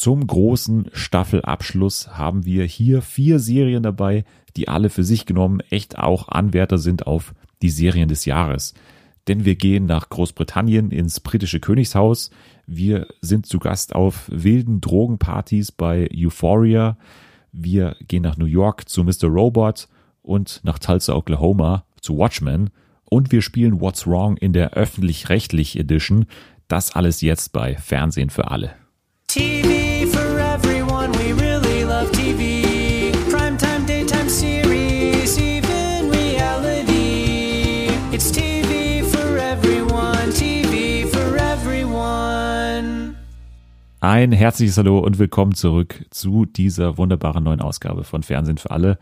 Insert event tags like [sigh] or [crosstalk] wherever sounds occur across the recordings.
Zum großen Staffelabschluss haben wir hier vier Serien dabei, die alle für sich genommen echt auch Anwärter sind auf die Serien des Jahres. Denn wir gehen nach Großbritannien ins britische Königshaus. Wir sind zu Gast auf wilden Drogenpartys bei Euphoria. Wir gehen nach New York zu Mr. Robot und nach Tulsa, Oklahoma zu Watchmen. Und wir spielen What's Wrong in der öffentlich-rechtlich Edition. Das alles jetzt bei Fernsehen für alle. TV Ein herzliches Hallo und willkommen zurück zu dieser wunderbaren neuen Ausgabe von Fernsehen für alle,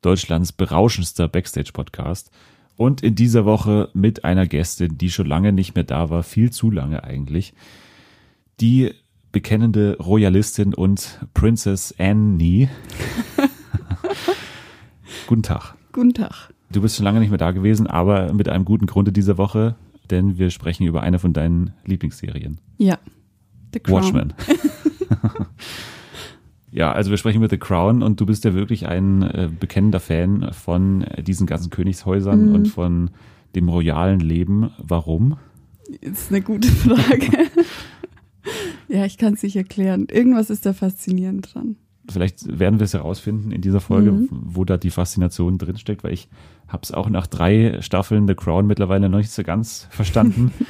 Deutschlands berauschendster Backstage-Podcast. Und in dieser Woche mit einer Gästin, die schon lange nicht mehr da war, viel zu lange eigentlich. Die bekennende Royalistin und Princess Annie. [laughs] Guten Tag. Guten Tag. Du bist schon lange nicht mehr da gewesen, aber mit einem guten Grunde dieser Woche, denn wir sprechen über eine von deinen Lieblingsserien. Ja. The Crown. Watchmen. [laughs] ja, also wir sprechen über The Crown und du bist ja wirklich ein äh, bekennender Fan von diesen ganzen Königshäusern Mhm. und von dem royalen Leben. Warum? Ist eine gute Frage. [laughs] ja, ich kann es nicht erklären. Irgendwas ist da faszinierend dran. Vielleicht werden wir es herausfinden in dieser Folge, Mhm. wo da die Faszination drinsteckt, weil ich habe es auch nach drei Staffeln The Crown mittlerweile noch nicht so ganz verstanden. [laughs]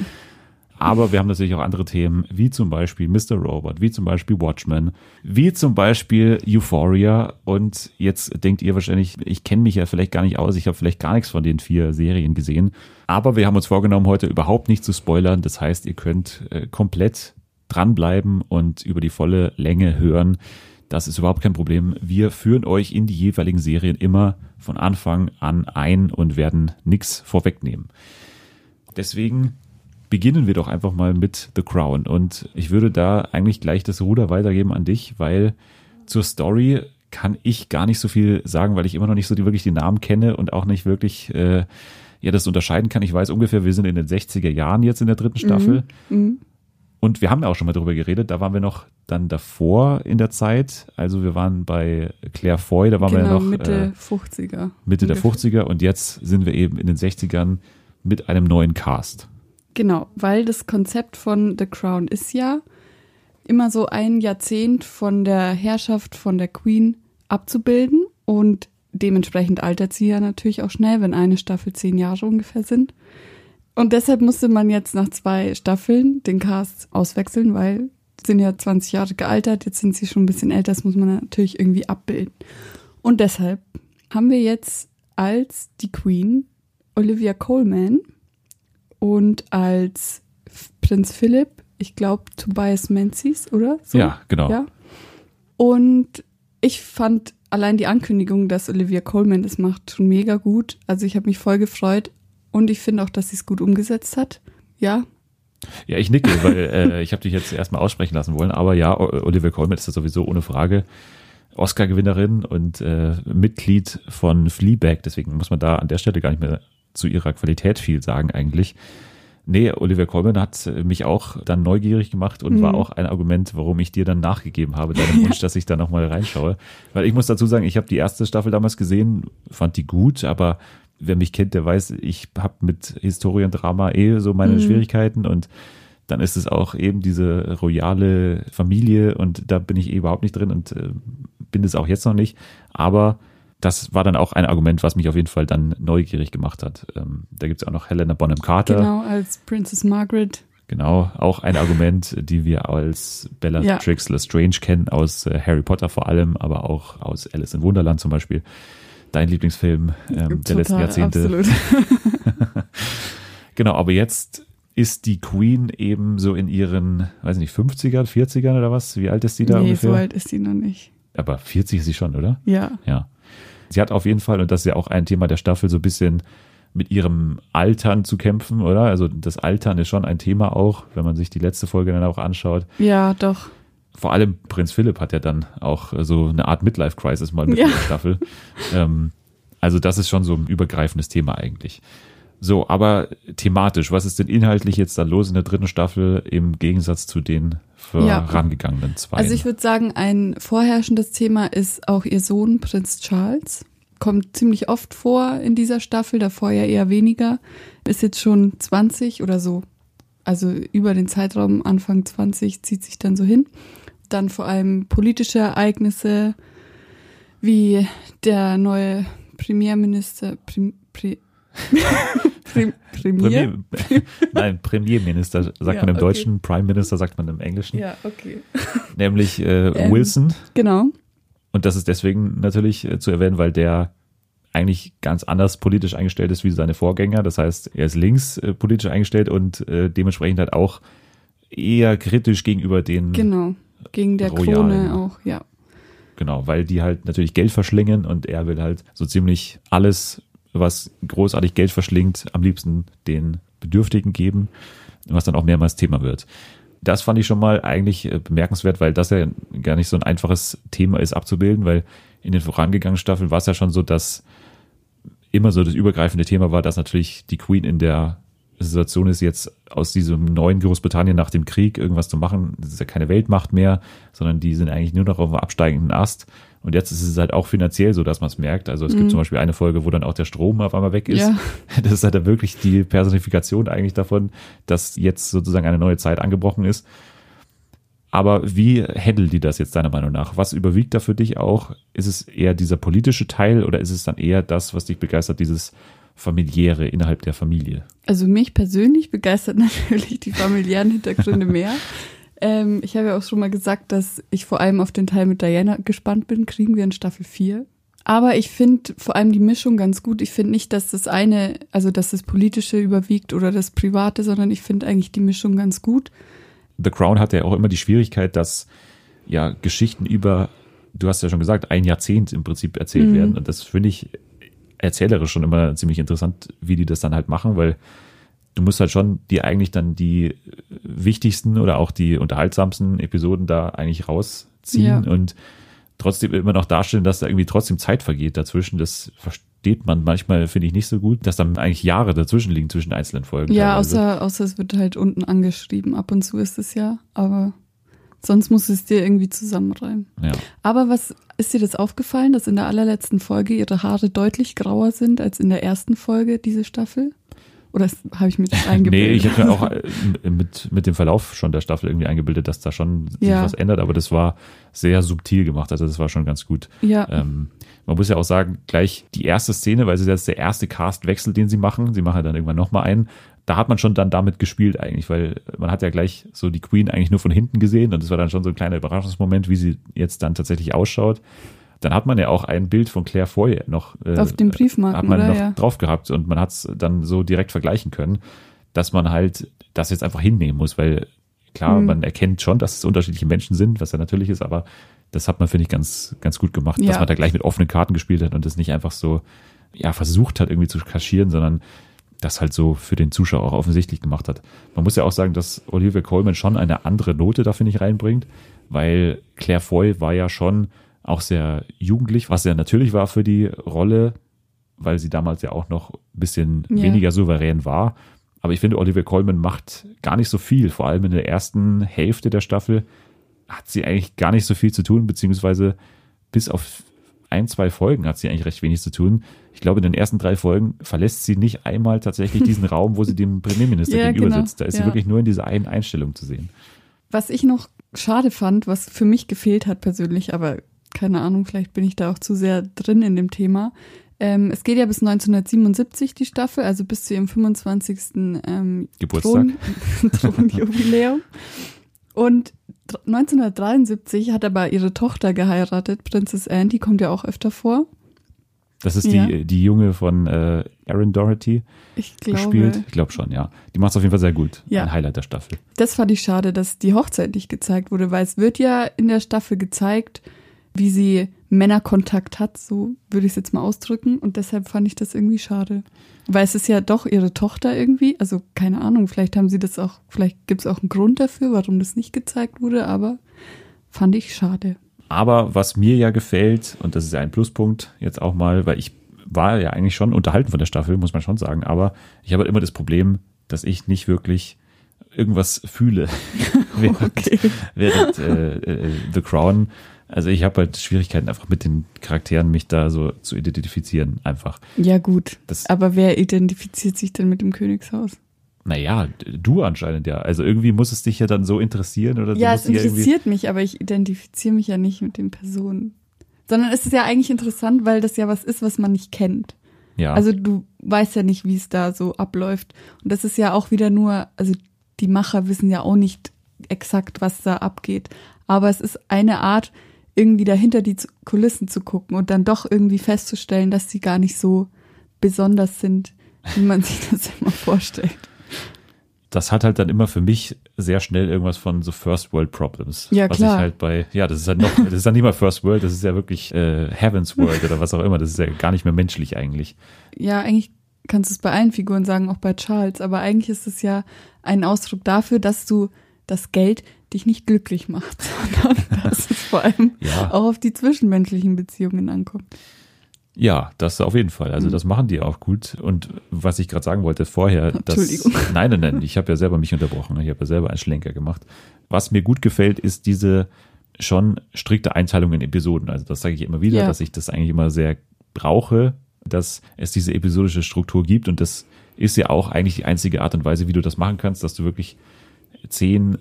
Aber wir haben natürlich auch andere Themen, wie zum Beispiel Mr. Robot, wie zum Beispiel Watchmen, wie zum Beispiel Euphoria. Und jetzt denkt ihr wahrscheinlich, ich kenne mich ja vielleicht gar nicht aus, ich habe vielleicht gar nichts von den vier Serien gesehen. Aber wir haben uns vorgenommen, heute überhaupt nicht zu spoilern. Das heißt, ihr könnt äh, komplett dranbleiben und über die volle Länge hören. Das ist überhaupt kein Problem. Wir führen euch in die jeweiligen Serien immer von Anfang an ein und werden nichts vorwegnehmen. Deswegen beginnen wir doch einfach mal mit The Crown. Und ich würde da eigentlich gleich das Ruder weitergeben an dich, weil zur Story kann ich gar nicht so viel sagen, weil ich immer noch nicht so die, wirklich die Namen kenne und auch nicht wirklich äh, ja das unterscheiden kann. Ich weiß ungefähr, wir sind in den 60er Jahren jetzt in der dritten Staffel. Mhm. Und wir haben ja auch schon mal darüber geredet, da waren wir noch dann davor in der Zeit. Also wir waren bei Claire Foy, da waren wir ja genau, noch Mitte äh, 50er. Mitte der ungefähr. 50er und jetzt sind wir eben in den 60ern mit einem neuen Cast. Genau, weil das Konzept von The Crown ist ja immer so ein Jahrzehnt von der Herrschaft von der Queen abzubilden und dementsprechend altert sie ja natürlich auch schnell, wenn eine Staffel zehn Jahre ungefähr sind. Und deshalb musste man jetzt nach zwei Staffeln den Cast auswechseln, weil sie sind ja 20 Jahre gealtert, jetzt sind sie schon ein bisschen älter, das muss man natürlich irgendwie abbilden. Und deshalb haben wir jetzt als die Queen Olivia Coleman und als Prinz Philipp, ich glaube Tobias Menzies, oder? So? Ja, genau. Ja. Und ich fand allein die Ankündigung, dass Olivia Coleman das macht, schon mega gut. Also ich habe mich voll gefreut und ich finde auch, dass sie es gut umgesetzt hat. Ja, Ja, ich nicke, weil äh, ich habe dich jetzt erstmal aussprechen lassen wollen. Aber ja, Olivia Colman ist das sowieso ohne Frage. Oscar-Gewinnerin und äh, Mitglied von Fleabag. Deswegen muss man da an der Stelle gar nicht mehr zu ihrer Qualität viel sagen eigentlich. Nee, Olivia Colman hat äh, mich auch dann neugierig gemacht und Mhm. war auch ein Argument, warum ich dir dann nachgegeben habe, deinem [laughs] Wunsch, dass ich da nochmal reinschaue. Weil ich muss dazu sagen, ich habe die erste Staffel damals gesehen, fand die gut, aber wer mich kennt, der weiß, ich habe mit Historiendrama eh so meine Mhm. Schwierigkeiten und dann ist es auch eben diese royale Familie und da bin ich eh überhaupt nicht drin und äh, bin es auch jetzt noch nicht. Aber das war dann auch ein Argument, was mich auf jeden Fall dann neugierig gemacht hat. Ähm, da gibt es auch noch Helena Bonham Carter. genau, als Princess Margaret. Genau, auch ein Argument, die wir als Bellatrix Lestrange kennen, aus äh, Harry Potter vor allem, aber auch aus Alice in Wunderland zum Beispiel. Dein Lieblingsfilm ähm, der letzten Jahrzehnte. absolut. [laughs] Genau, aber jetzt ist die Queen eben so in ihren, weiß nicht, 50ern, 40ern oder was? Wie alt ist die da nee, ungefähr? so alt ist sie noch nicht. Aber 40 ist sie schon, oder? Ja, Ja. Sie hat auf jeden Fall, und das ist ja auch ein Thema der Staffel, so ein bisschen mit ihrem Altern zu kämpfen, oder? Also das Altern ist schon ein Thema auch, wenn man sich die letzte Folge dann auch anschaut. ja, doch. Vor allem Prinz Philipp hat ja dann auch so eine Art Midlife-Crisis mal mit Ja. in der Staffel. Ähm, also das ist schon so ein übergreifendes Thema eigentlich. So, aber thematisch, was ist denn inhaltlich jetzt da los in der dritten Staffel im Gegensatz zu den vorangegangenen zwei? Also ich würde sagen, ein vorherrschendes Thema ist auch ihr Sohn, Prinz Charles. Kommt ziemlich oft vor in dieser Staffel, davor ja eher weniger. Ist jetzt schon 20 oder so. Also über den Zeitraum Anfang 20 zieht sich dann so hin. Dann vor allem politische Ereignisse, wie der neue Premierminister, Prim, Pri, [laughs] Prim, Premier? Premier, [laughs] nein, Premierminister sagt Ja, man im okay. Deutschen, Prime Minister sagt man im Englischen, Ja, okay. [laughs] nämlich äh, Ähm. Wilson. Genau. Und das ist deswegen natürlich äh, zu erwähnen, weil der eigentlich ganz anders politisch eingestellt ist wie seine Vorgänger. Das heißt, er ist links äh, politisch eingestellt und äh, dementsprechend halt auch eher kritisch gegenüber den, Genau. Gegen der Royalen. Krone auch, ja. genau, weil die halt natürlich Geld verschlingen und er will halt so ziemlich alles, was großartig Geld verschlingt, am liebsten den Bedürftigen geben, was dann auch mehrmals Thema wird. Das fand ich schon mal eigentlich äh, bemerkenswert, weil das ja gar nicht so ein einfaches Thema ist abzubilden, weil in den vorangegangenen Staffeln war es ja schon so, dass immer so das übergreifende Thema war, dass natürlich die Queen in der Situation ist, jetzt aus diesem neuen Großbritannien nach dem Krieg irgendwas zu machen. Das ist ja keine Weltmacht mehr, sondern die sind eigentlich nur noch auf dem absteigenden Ast. Und jetzt ist es halt auch finanziell so, dass man es merkt. Also es gibt zum Beispiel eine Folge, wo dann auch der Strom auf einmal weg ist. Ja. [laughs] Das ist halt dann wirklich die Personifikation eigentlich davon, dass jetzt sozusagen eine neue Zeit angebrochen ist. Aber wie handeln die das jetzt deiner Meinung nach? Was überwiegt da für dich auch? Ist es eher dieser politische Teil oder ist es dann eher das, was dich begeistert, dieses familiäre innerhalb der Familie? Also mich persönlich begeistert [laughs] natürlich die familiären Hintergründe [laughs] mehr. Ähm, ich habe ja auch schon mal gesagt, dass ich vor allem auf den Teil mit Diana gespannt bin. Kriegen wir in Staffel 4. Aber ich finde vor allem die Mischung ganz gut. Ich finde nicht, dass das eine, also dass das Politische überwiegt oder das Private, sondern ich finde eigentlich die Mischung ganz gut. The Crown hat ja auch immer die Schwierigkeit, dass ja Geschichten über, du hast ja schon gesagt, ein Jahrzehnt im Prinzip erzählt Mhm. werden. Und das finde ich erzählerisch schon immer ziemlich interessant, wie die das dann halt machen, weil du musst halt schon die eigentlich dann die wichtigsten oder auch die unterhaltsamsten Episoden da eigentlich rausziehen Ja. und trotzdem immer noch darstellen, dass da irgendwie trotzdem Zeit vergeht dazwischen. Das versteht man manchmal, finde ich, nicht so gut, dass dann eigentlich Jahre dazwischen liegen zwischen einzelnen Folgen. Ja, teilweise. außer, außer es wird halt unten angeschrieben. Ab und zu ist es ja, aber sonst muss es dir irgendwie zusammenreimen. Ja. Aber was ist dir das aufgefallen, dass in der allerletzten Folge ihre Haare deutlich grauer sind als in der ersten Folge diese Staffel? Oder das- habe ich mir das [laughs] eingebildet? Nee, ich habe mir auch [laughs] äh, mit, mit dem Verlauf schon der Staffel irgendwie eingebildet, dass da schon sich Ja. was ändert, aber das war sehr subtil gemacht, also das war schon ganz gut. ja, Ähm, man muss ja auch sagen, gleich die erste Szene, weil es ist jetzt der erste Castwechsel, den sie machen, sie machen dann irgendwann nochmal einen, da hat man schon dann damit gespielt eigentlich, weil man hat ja gleich so die Queen eigentlich nur von hinten gesehen und das war dann schon so ein kleiner Überraschungsmoment, wie sie jetzt dann tatsächlich ausschaut. Dann hat man ja auch ein Bild von Claire Foy noch äh, auf den Briefmarken, hat man oder? noch Ja. drauf gehabt und man hat es dann so direkt vergleichen können, dass man halt das jetzt einfach hinnehmen muss, weil klar, Mhm. man erkennt schon, dass es unterschiedliche Menschen sind, was ja natürlich ist, aber das hat man, finde ich, ganz, ganz gut gemacht, dass Ja. man da gleich mit offenen Karten gespielt hat und das nicht einfach so, ja, versucht hat, irgendwie zu kaschieren, sondern das halt so für den Zuschauer auch offensichtlich gemacht hat. Man muss ja auch sagen, dass Olivia Colman schon eine andere Note da, finde ich, reinbringt, weil Claire Foy war ja schon auch sehr jugendlich, was ja natürlich war für die Rolle, weil sie damals ja auch noch ein bisschen Ja. weniger souverän war. Aber ich finde, Olivia Colman macht gar nicht so viel. Vor allem in der ersten Hälfte der Staffel hat sie eigentlich gar nicht so viel zu tun, beziehungsweise bis auf ein, zwei Folgen hat sie eigentlich recht wenig zu tun. Ich glaube, in den ersten drei Folgen verlässt sie nicht einmal tatsächlich [laughs] diesen Raum, wo sie dem Premierminister Ja, gegenüber genau. sitzt. Da ist sie Ja. wirklich nur in dieser einen Einstellung zu sehen. Was ich noch schade fand, was für mich gefehlt hat persönlich, aber keine Ahnung, vielleicht bin ich da auch zu sehr drin in dem Thema. Ähm, es geht ja bis 1977 die Staffel, also bis zu ihrem 25. Ähm, Geburtstag. Thron, [laughs] Thronjubiläum. Und 1973 hat aber ihre Tochter geheiratet, Prinzess Anne, die kommt ja auch öfter vor. Das ist Ja. die, die Junge von äh, Aaron Doherty Ich glaube, gespielt. Ich glaube schon, ja. Die macht es auf jeden Fall sehr gut. Ja. Ein Highlight der Staffel. das fand ich schade, dass die Hochzeit nicht gezeigt wurde, weil es wird ja in der Staffel gezeigt, wie sie Männerkontakt hat, so würde ich es jetzt mal ausdrücken. Und deshalb fand ich das irgendwie schade. Weil es ist ja doch ihre Tochter irgendwie. Also keine Ahnung, vielleicht haben sie das auch, vielleicht gibt es auch einen Grund dafür, warum das nicht gezeigt wurde, aber fand ich schade. Aber was mir ja gefällt, und das ist ja ein Pluspunkt jetzt auch mal, weil ich war ja eigentlich schon unterhalten von der Staffel, muss man schon sagen. Aber ich habe halt immer das Problem, dass ich nicht wirklich irgendwas fühle [laughs] während, [laughs] Okay. während äh, äh, The Crown. Also ich habe halt Schwierigkeiten einfach mit den Charakteren, mich da so zu identifizieren. Einfach. Ja, gut. Das- Aber wer identifiziert sich denn mit dem Königshaus? Naja, du anscheinend ja. Also irgendwie muss es dich ja dann so interessieren oder Ja, es interessiert mich, aber ich identifiziere mich ja nicht mit den Personen. Sondern es ist ja eigentlich interessant, weil das ja was ist, was man nicht kennt. Ja. Also du weißt ja nicht, wie es da so abläuft. Und das ist ja auch wieder nur, also die Macher wissen ja auch nicht exakt, was da abgeht. Aber es ist eine Art, irgendwie dahinter die Kulissen zu gucken und dann doch irgendwie festzustellen, dass sie gar nicht so besonders sind, wie man [laughs] sich das immer vorstellt. das hat halt dann immer für mich sehr schnell irgendwas von so First World Problems. Ja, was klar. ich halt bei, ja, das ist halt noch, das ist dann nicht mal First World, das ist ja wirklich äh, Heaven's World oder was auch immer. Das ist ja gar nicht mehr menschlich eigentlich. Ja, eigentlich kannst du es bei allen Figuren sagen, auch bei Charles, aber eigentlich ist es ja ein Ausdruck dafür, dass du das Geld dich nicht glücklich macht, [laughs] sondern dass es vor allem Ja. auch auf die zwischenmenschlichen Beziehungen ankommt. Ja, das auf jeden Fall. Mhm. Also das machen die auch gut. Und was ich gerade sagen wollte vorher, dass, Entschuldigung. [laughs] nein, nein, nein, ich habe ja selber mich unterbrochen. Ich habe ja selber einen Schlenker gemacht. Was mir gut gefällt, ist diese schon strikte Einteilung in Episoden. Also das sage ich immer wieder, Ja. dass ich das eigentlich immer sehr brauche, dass es diese episodische Struktur gibt. Und das ist ja auch eigentlich die einzige Art und Weise, wie du das machen kannst, dass du wirklich zehn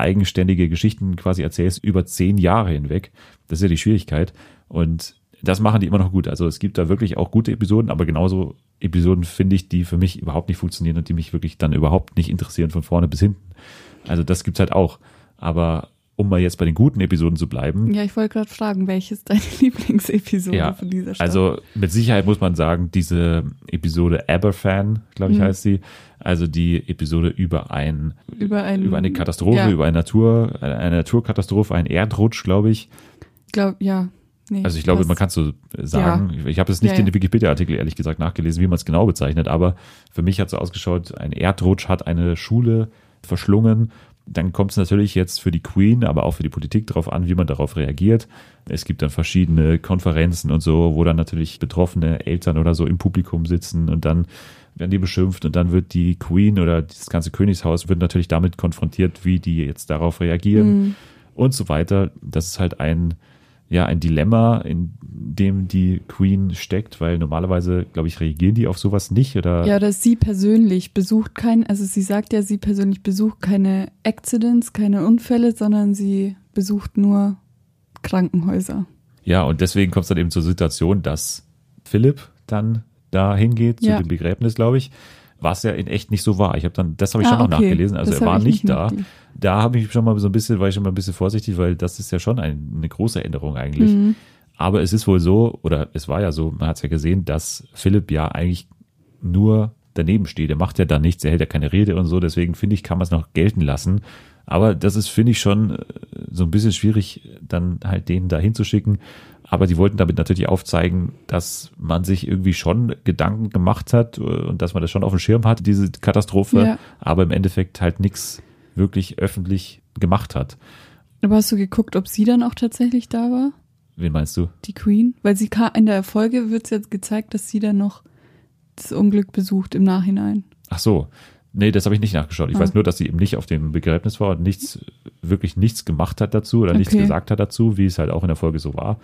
eigenständige Geschichten quasi erzählst über zehn Jahre hinweg. Das ist ja die Schwierigkeit. Und das machen die immer noch gut. Also es gibt da wirklich auch gute Episoden, aber genauso Episoden finde ich, die für mich überhaupt nicht funktionieren und die mich wirklich dann überhaupt nicht interessieren von vorne bis hinten. Also das gibt's halt auch. Aber um mal jetzt bei den guten Episoden zu bleiben, Ja, ich wollte gerade fragen, welche ist deine [laughs] Lieblingsepisode ja, von dieser Staffel? also mit Sicherheit muss man sagen, diese Episode Aberfan, glaube ich, Mhm. heißt sie, also die Episode über ein über, ein, über eine Katastrophe, ja, über eine Natur, eine Naturkatastrophe, ein Erdrutsch, glaube ich. glaub, ja, nee, Also ich glaube, man kann es so sagen. Ich habe es nicht Ja, in ja. den Wikipedia-Artikel ehrlich gesagt nachgelesen, wie man es genau bezeichnet, aber für mich hat es so ausgeschaut, ein Erdrutsch hat eine Schule verschlungen. Dann kommt es natürlich jetzt für die Queen, aber auch für die Politik darauf an, wie man darauf reagiert. Es gibt dann verschiedene Konferenzen und so, wo dann natürlich betroffene Eltern oder so im Publikum sitzen und dann werden die beschimpft und dann wird die Queen oder das ganze Königshaus wird natürlich damit konfrontiert, wie die jetzt darauf reagieren Mhm. und so weiter. Das ist halt ein, ja, ein Dilemma, in dem die Queen steckt, weil normalerweise, glaube ich, reagieren die auf sowas nicht oder Ja, dass sie persönlich besucht kein, also sie sagt ja, sie persönlich besucht keine Accidents, keine Unfälle, sondern sie besucht nur Krankenhäuser. Ja, und deswegen kommt es dann eben zur Situation, dass Philipp dann da hingeht zu Ja. dem Begräbnis, glaube ich, was ja in echt nicht so war. Ich habe dann, das habe ich Ah, schon noch okay. nachgelesen. Also Das er war ich nicht nicht da. Da habe ich schon mal so ein bisschen, war ich schon mal ein bisschen vorsichtig, weil das ist ja schon ein, eine große Änderung eigentlich. Mhm. Aber es ist wohl so, oder es war ja so, man hat es ja gesehen, dass Philipp ja eigentlich nur daneben steht. Er macht ja da nichts, er hält ja keine Rede und so. Deswegen finde ich, kann man es noch gelten lassen. Aber das ist, finde ich, schon äh, so ein bisschen schwierig, dann halt den da hinzuschicken. Aber die wollten damit natürlich aufzeigen, dass man sich irgendwie schon Gedanken gemacht hat äh, und dass man das schon auf dem Schirm hat, diese Katastrophe, Ja. aber im Endeffekt halt nichts wirklich öffentlich gemacht hat. Aber hast du geguckt, ob sie dann auch tatsächlich da war? Wen meinst du? Die Queen? Weil sie kam, in der Folge wird es jetzt gezeigt, dass sie dann noch das Unglück besucht im Nachhinein. Ach so. Nee, das habe ich nicht nachgeschaut. Ich Ah. weiß nur, dass sie eben nicht auf dem Begräbnis war und nichts, wirklich nichts gemacht hat dazu oder nichts Okay. gesagt hat dazu, wie es halt auch in der Folge so war.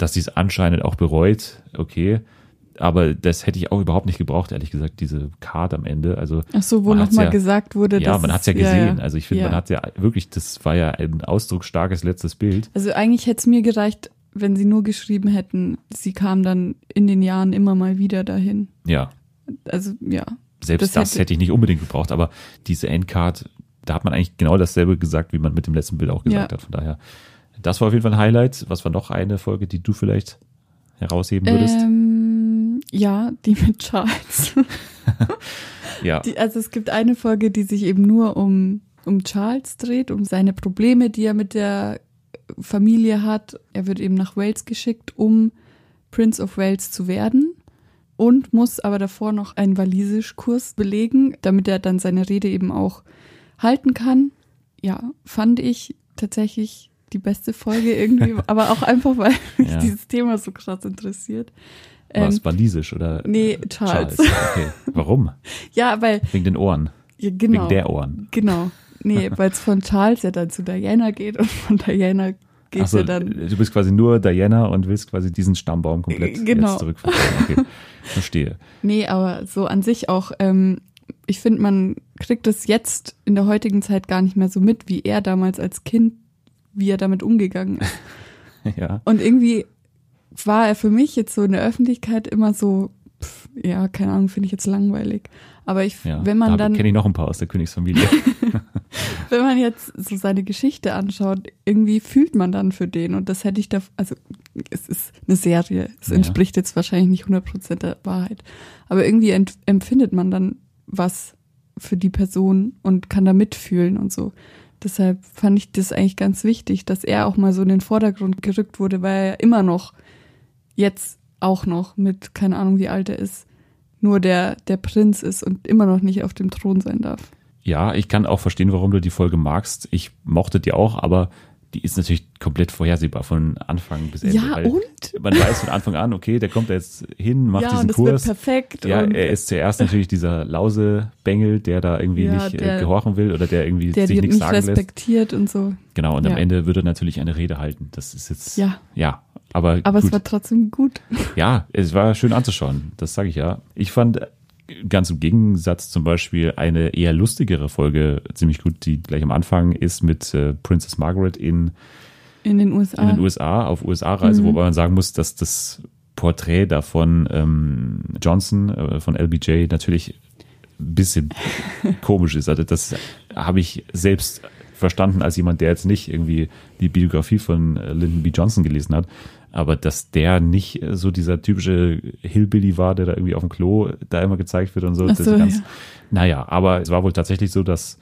Dass sie es anscheinend auch bereut, okay. Aber das hätte ich auch überhaupt nicht gebraucht, ehrlich gesagt, diese Card am Ende. Also, Ach so, wo nochmal ja- gesagt wurde, ja, dass man hat es ja es- gesehen. Also ich finde, Ja. man hat ja wirklich, das war ja ein ausdrucksstarkes letztes Bild. Also eigentlich hätte es mir gereicht, wenn sie nur geschrieben hätten, sie kam dann in den Jahren immer mal wieder dahin. Ja, Also ja. selbst Das das, hätte- hätte ich nicht unbedingt gebraucht, aber diese Endcard, da hat man eigentlich genau dasselbe gesagt, wie man mit dem letzten Bild auch gesagt Ja. hat. Von daher, das war auf jeden Fall ein Highlight. Was war noch eine Folge, die du vielleicht herausheben würdest? Ähm, ja, die mit Charles. [laughs] ja. Die, also es gibt eine Folge, die sich eben nur um, um Charles dreht, um seine Probleme, die er mit der Familie hat. Er wird eben nach Wales geschickt, um Prince of Wales zu werden und muss aber davor noch einen Walisischkurs belegen, damit er dann seine Rede eben auch halten kann. Ja, fand ich tatsächlich die beste Folge irgendwie, [laughs] aber auch einfach, weil mich Ja. dieses Thema so krass interessiert. War es Ähm, walisisch oder? nee, äh, Charles. Okay. Warum? [laughs] Ja, weil, Wegen den Ohren. ja, genau. Wegen der Ohren. Genau. Nee, [laughs] weil es von Charles ja dann zu Diana geht und von Diana geht Achso, ja dann. du bist quasi nur Diana und willst quasi diesen Stammbaum komplett Äh, genau. jetzt zurückverfolgen. Okay, verstehe. Nee, aber so an sich auch, ähm, ich finde, man kriegt es jetzt in der heutigen Zeit gar nicht mehr so mit, wie er damals als Kind, wie er damit umgegangen ist. [laughs] Ja, Und irgendwie war er für mich jetzt so in der Öffentlichkeit immer so, pff, ja, keine Ahnung, finde ich jetzt langweilig. Aber ich, ja. wenn man da dann, kenne ich noch ein paar aus der Königsfamilie. [laughs] [laughs] wenn man jetzt so seine Geschichte anschaut, irgendwie fühlt man dann für den. Und das hätte ich da, also es ist eine Serie. Es Ja. entspricht jetzt wahrscheinlich nicht 100% der Wahrheit. Aber irgendwie empfindet man dann was für die Person und kann da mitfühlen und so. Deshalb fand ich das eigentlich ganz wichtig, dass er auch mal so in den Vordergrund gerückt wurde, weil er immer noch, jetzt auch noch mit, keine Ahnung wie alt er ist, nur der, der Prinz ist und immer noch nicht auf dem Thron sein darf. ja, ich kann auch verstehen, warum du die Folge magst. Ich mochte die auch, aber die ist natürlich komplett vorhersehbar von Anfang bis Ende. Ja, und? Man weiß von Anfang an, okay, der kommt da jetzt hin, macht ja, diesen und das Kurs. wird perfekt. Ja, er ist zuerst natürlich dieser Lausebengel, der da irgendwie Ja, nicht der- äh, gehorchen will oder der irgendwie der sich nichts nicht sagen lässt. respektiert und so. Genau, und am Ja. Ende wird er natürlich eine Rede halten. Das ist jetzt, Ja. ja aber, Aber gut. es war trotzdem gut. ja, es war schön anzuschauen, das sage ich ja. Ich fand ganz im Gegensatz zum Beispiel eine eher lustigere Folge ziemlich gut, die gleich am Anfang ist mit äh, Princess Margaret in In den USA. in den USA, auf USA-Reise, Mhm. wobei man sagen muss, dass das Porträt davon ähm, Johnson, äh, von LBJ, natürlich ein bisschen [laughs] komisch ist. Also das habe ich selbst verstanden als jemand, der jetzt nicht irgendwie die Biografie von äh, Lyndon B. Johnson gelesen hat. Aber dass der nicht äh, so dieser typische Hillbilly war, der da irgendwie auf dem Klo da immer gezeigt wird und so. So, ist ganz, ja. Naja, aber es war wohl tatsächlich so, dass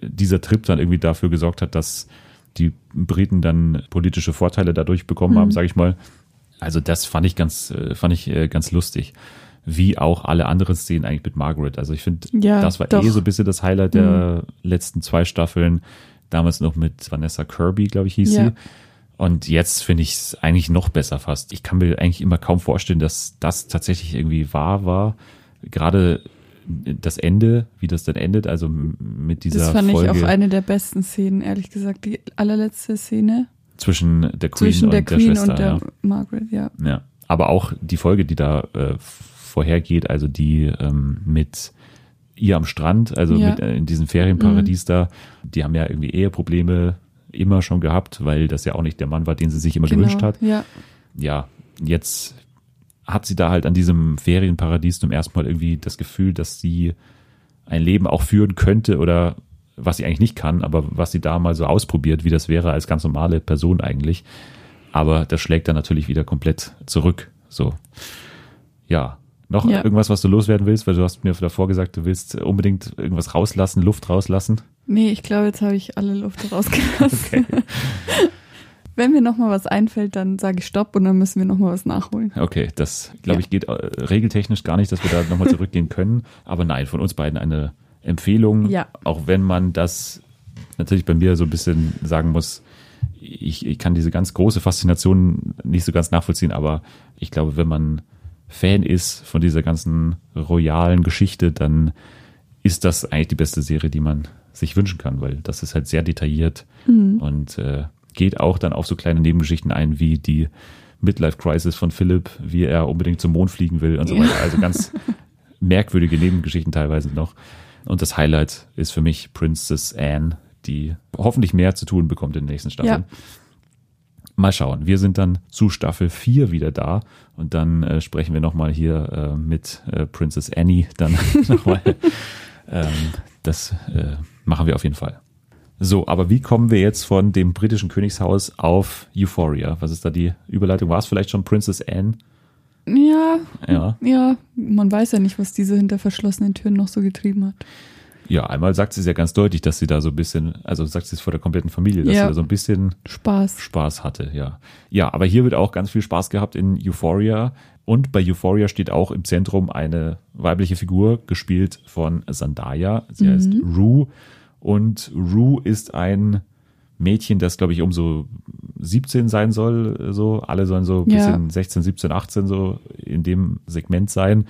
dieser Trip dann irgendwie dafür gesorgt hat, dass die Briten dann politische Vorteile dadurch bekommen Mhm. haben, sage ich mal. Also das fand ich ganz, äh, fand ich äh, ganz lustig. Wie auch alle anderen Szenen eigentlich mit Margaret. Also ich finde, Ja, das war doch. Mhm. eh so ein bisschen das Highlight der letzten zwei Staffeln. Damals noch mit Vanessa Kirby, glaube ich, hieß Ja. sie. Und jetzt finde ich es eigentlich noch besser fast. Ich kann mir eigentlich immer kaum vorstellen, dass das tatsächlich irgendwie wahr war. Gerade das Ende, wie das dann endet, also mit dieser das fand Folge ich auch eine der besten Szenen, ehrlich gesagt. Die allerletzte Szene zwischen der Queen zwischen und der der, Queen Schwester. und der ja. Margaret, ja. Ja, aber auch die Folge, die da äh, vorhergeht, also die ähm, mit ihr am Strand, also Ja. mit, äh, in diesem Ferienparadies da, die haben ja irgendwie Eheprobleme immer schon gehabt, weil das ja auch nicht der Mann war, den sie sich immer gewünscht hat. Genau, Ja, Ja, jetzt hat sie da halt an diesem Ferienparadies zum ersten Mal irgendwie das Gefühl, dass sie ein Leben auch führen könnte oder was sie eigentlich nicht kann, aber was sie da mal so ausprobiert, wie das wäre als ganz normale Person eigentlich. Aber das schlägt dann natürlich wieder komplett zurück. So. Ja. Noch Ja. irgendwas, was du loswerden willst, weil du hast mir davor gesagt, du willst unbedingt irgendwas rauslassen, Luft rauslassen. Nee, ich glaube, jetzt habe ich alle Luft rausgelassen. Okay. [laughs] Wenn mir noch mal was einfällt, dann sage ich Stopp und dann müssen wir noch mal was nachholen. Okay, das glaube Ja. ich geht äh, regeltechnisch gar nicht, dass wir da nochmal zurückgehen können. Aber nein, von uns beiden eine Empfehlung. Ja. Auch wenn man das natürlich bei mir so ein bisschen sagen muss, ich, ich kann diese ganz große Faszination nicht so ganz nachvollziehen, aber ich glaube, wenn man Fan ist von dieser ganzen royalen Geschichte, dann ist das eigentlich die beste Serie, die man sich wünschen kann, weil das ist halt sehr detailliert und äh, geht auch dann auf so kleine Nebengeschichten ein, wie die Midlife Crisis von Philipp, wie er unbedingt zum Mond fliegen will und so weiter. Also ganz [laughs] merkwürdige Nebengeschichten teilweise noch. Und das Highlight ist für mich Princess Anne, die hoffentlich mehr zu tun bekommt in den nächsten Staffeln. Ja. Mal schauen. Wir sind dann zu Staffel 4 wieder da und dann äh, sprechen wir nochmal hier äh, mit äh, Princess Annie dann [laughs] nochmal. [laughs] ähm, das äh, machen wir auf jeden Fall. So, aber wie kommen wir jetzt von dem britischen Königshaus auf Euphoria? Was ist da die Überleitung? War es vielleicht schon Princess Anne? Ja, Ja. ja, man weiß ja nicht, was diese hinter verschlossenen Türen noch so getrieben hat. Ja, einmal sagt sie es ja ganz deutlich, dass sie da so ein bisschen, also sagt sie es vor der kompletten Familie, dass Ja. sie da so ein bisschen Spaß. Spaß hatte, ja. Ja, aber hier wird auch ganz viel Spaß gehabt in Euphoria. Und bei Euphoria steht auch im Zentrum eine weibliche Figur, gespielt von Zendaya. Sie heißt Rue. Und Rue ist ein Mädchen, das, glaube ich, um so 17 sein soll. So. Alle sollen so ein Ja. bisschen 16, 17, 18 so in dem Segment sein.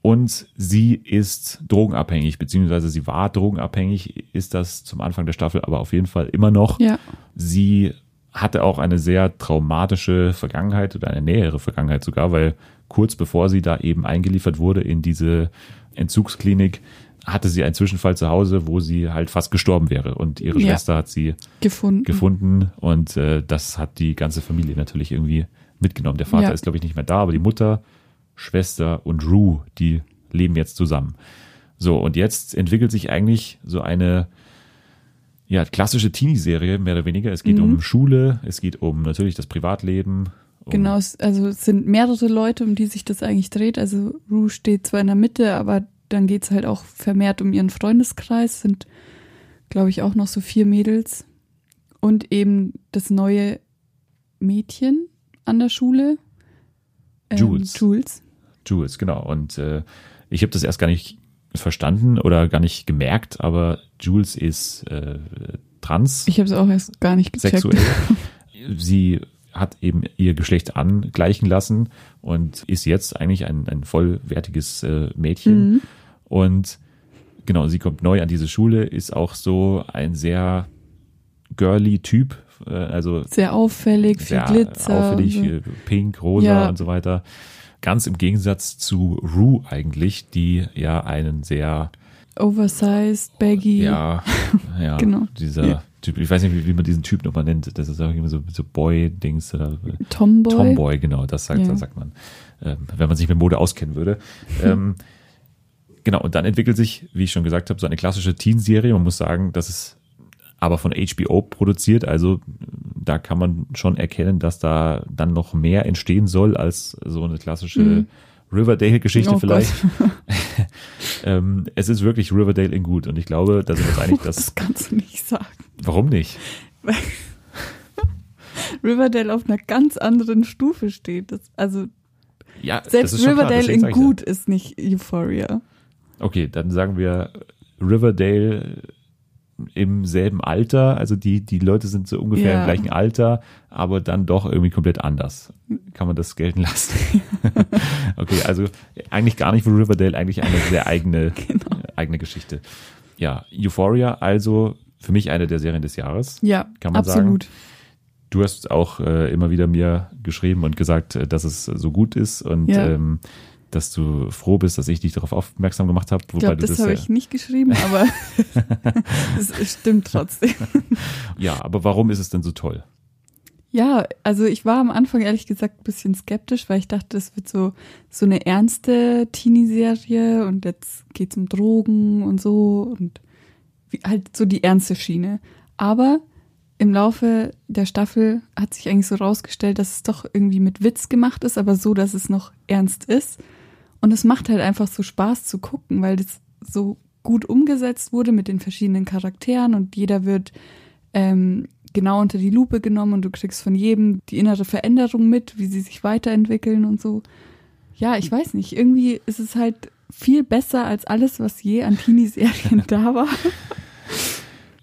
Und sie ist drogenabhängig, beziehungsweise sie war drogenabhängig, ist das zum Anfang der Staffel aber auf jeden Fall immer noch. Ja. Sie hatte auch eine sehr traumatische Vergangenheit oder eine nähere Vergangenheit sogar, weil kurz bevor sie da eben eingeliefert wurde in diese Entzugsklinik, hatte sie einen Zwischenfall zu Hause, wo sie halt fast gestorben wäre. Und ihre Ja. Schwester hat sie Gefunden. gefunden und äh, das hat die ganze Familie natürlich irgendwie mitgenommen. Der Vater Ja. ist, glaube ich, nicht mehr da, aber die Mutter, Schwester und Rue, die leben jetzt zusammen. So, und jetzt entwickelt sich eigentlich so eine ja, klassische Teenie-Serie, mehr oder weniger. Es geht Mhm. um Schule, es geht um natürlich das Privatleben. Um, Genau, also es sind mehrere Leute, um die sich das eigentlich dreht. Also Rue steht zwar in der Mitte, aber dann geht's halt auch vermehrt um ihren Freundeskreis. Sind, glaube ich, auch noch so vier Mädels. Und eben das neue Mädchen an der Schule. Ähm, Jules. Jules. Jules, genau. Und äh, ich habe das erst gar nicht verstanden oder gar nicht gemerkt, aber Jules ist äh, trans. Ich habe es auch erst gar nicht gecheckt. sexuell. [laughs] Sie hat eben ihr Geschlecht angleichen lassen und ist jetzt eigentlich ein, ein vollwertiges äh, Mädchen. Mhm. Und genau, sie kommt neu an diese Schule, ist auch so ein sehr girly Typ, äh, also Sehr auffällig, viel sehr Glitzer. auffällig, so. viel pink, rosa Ja. und so weiter. Ganz im Gegensatz zu Rue eigentlich, die ja einen sehr Oversized, baggy. ja, ja, [laughs] Genau. dieser Ja. Typ, ich weiß nicht, wie, wie man diesen Typ nochmal nennt. Das ist auch immer so, so Boy-Dings oder Tomboy. Tomboy, genau, das sagt, das sagt man, ähm, wenn man sich mit Mode auskennen würde. Ähm, [laughs] genau, und dann entwickelt sich, wie ich schon gesagt habe, so eine klassische Teen-Serie. Man muss sagen, das ist aber von HBO produziert, also da kann man schon erkennen, dass da dann noch mehr entstehen soll als so eine klassische Mhm. Riverdale-Geschichte Oh vielleicht. [laughs] ähm, es ist wirklich Riverdale in gut und ich glaube, da sind wir uns einig, dass, Das kannst du nicht sagen. warum nicht? [laughs] Riverdale auf einer ganz anderen Stufe steht. Das, also Ja, selbst klar, Riverdale deswegen in gut ist nicht Euphoria. Okay, dann sagen wir Riverdale im selben Alter, also die, die Leute sind so ungefähr Ja. im gleichen Alter, aber dann doch irgendwie komplett anders. Kann man das gelten lassen? [laughs] okay, also eigentlich gar nicht für Riverdale, eigentlich eine sehr eigene, [laughs] Genau. äh, eigene Geschichte. Ja, Euphoria, also für mich eine der Serien des Jahres. Ja, Kann man absolut. Du hast auch äh, immer wieder mir geschrieben und gesagt, äh, dass es so gut ist und Ja. ähm, dass du froh bist, dass ich dich darauf aufmerksam gemacht habe. Ich glaube, das, habe ja- ich nicht geschrieben, aber [laughs] es stimmt trotzdem. [laughs] Ja, aber warum ist es denn so toll? Ja, also ich war am Anfang ehrlich gesagt ein bisschen skeptisch, weil ich dachte, das wird so, so eine ernste Teenie-Serie und jetzt geht's um Drogen und so und wie, halt so die ernste Schiene. Aber im Laufe der Staffel hat sich eigentlich so rausgestellt, dass es doch irgendwie mit Witz gemacht ist, aber so, dass es noch ernst ist. Und es macht halt einfach so Spaß zu gucken, weil das so gut umgesetzt wurde mit den verschiedenen Charakteren und jeder wird ähm, genau unter die Lupe genommen und du kriegst von jedem die innere Veränderung mit, wie sie sich weiterentwickeln und so. Ja, ich weiß nicht. Irgendwie ist es halt viel besser als alles, was je an Teenie-Serien [laughs] da war.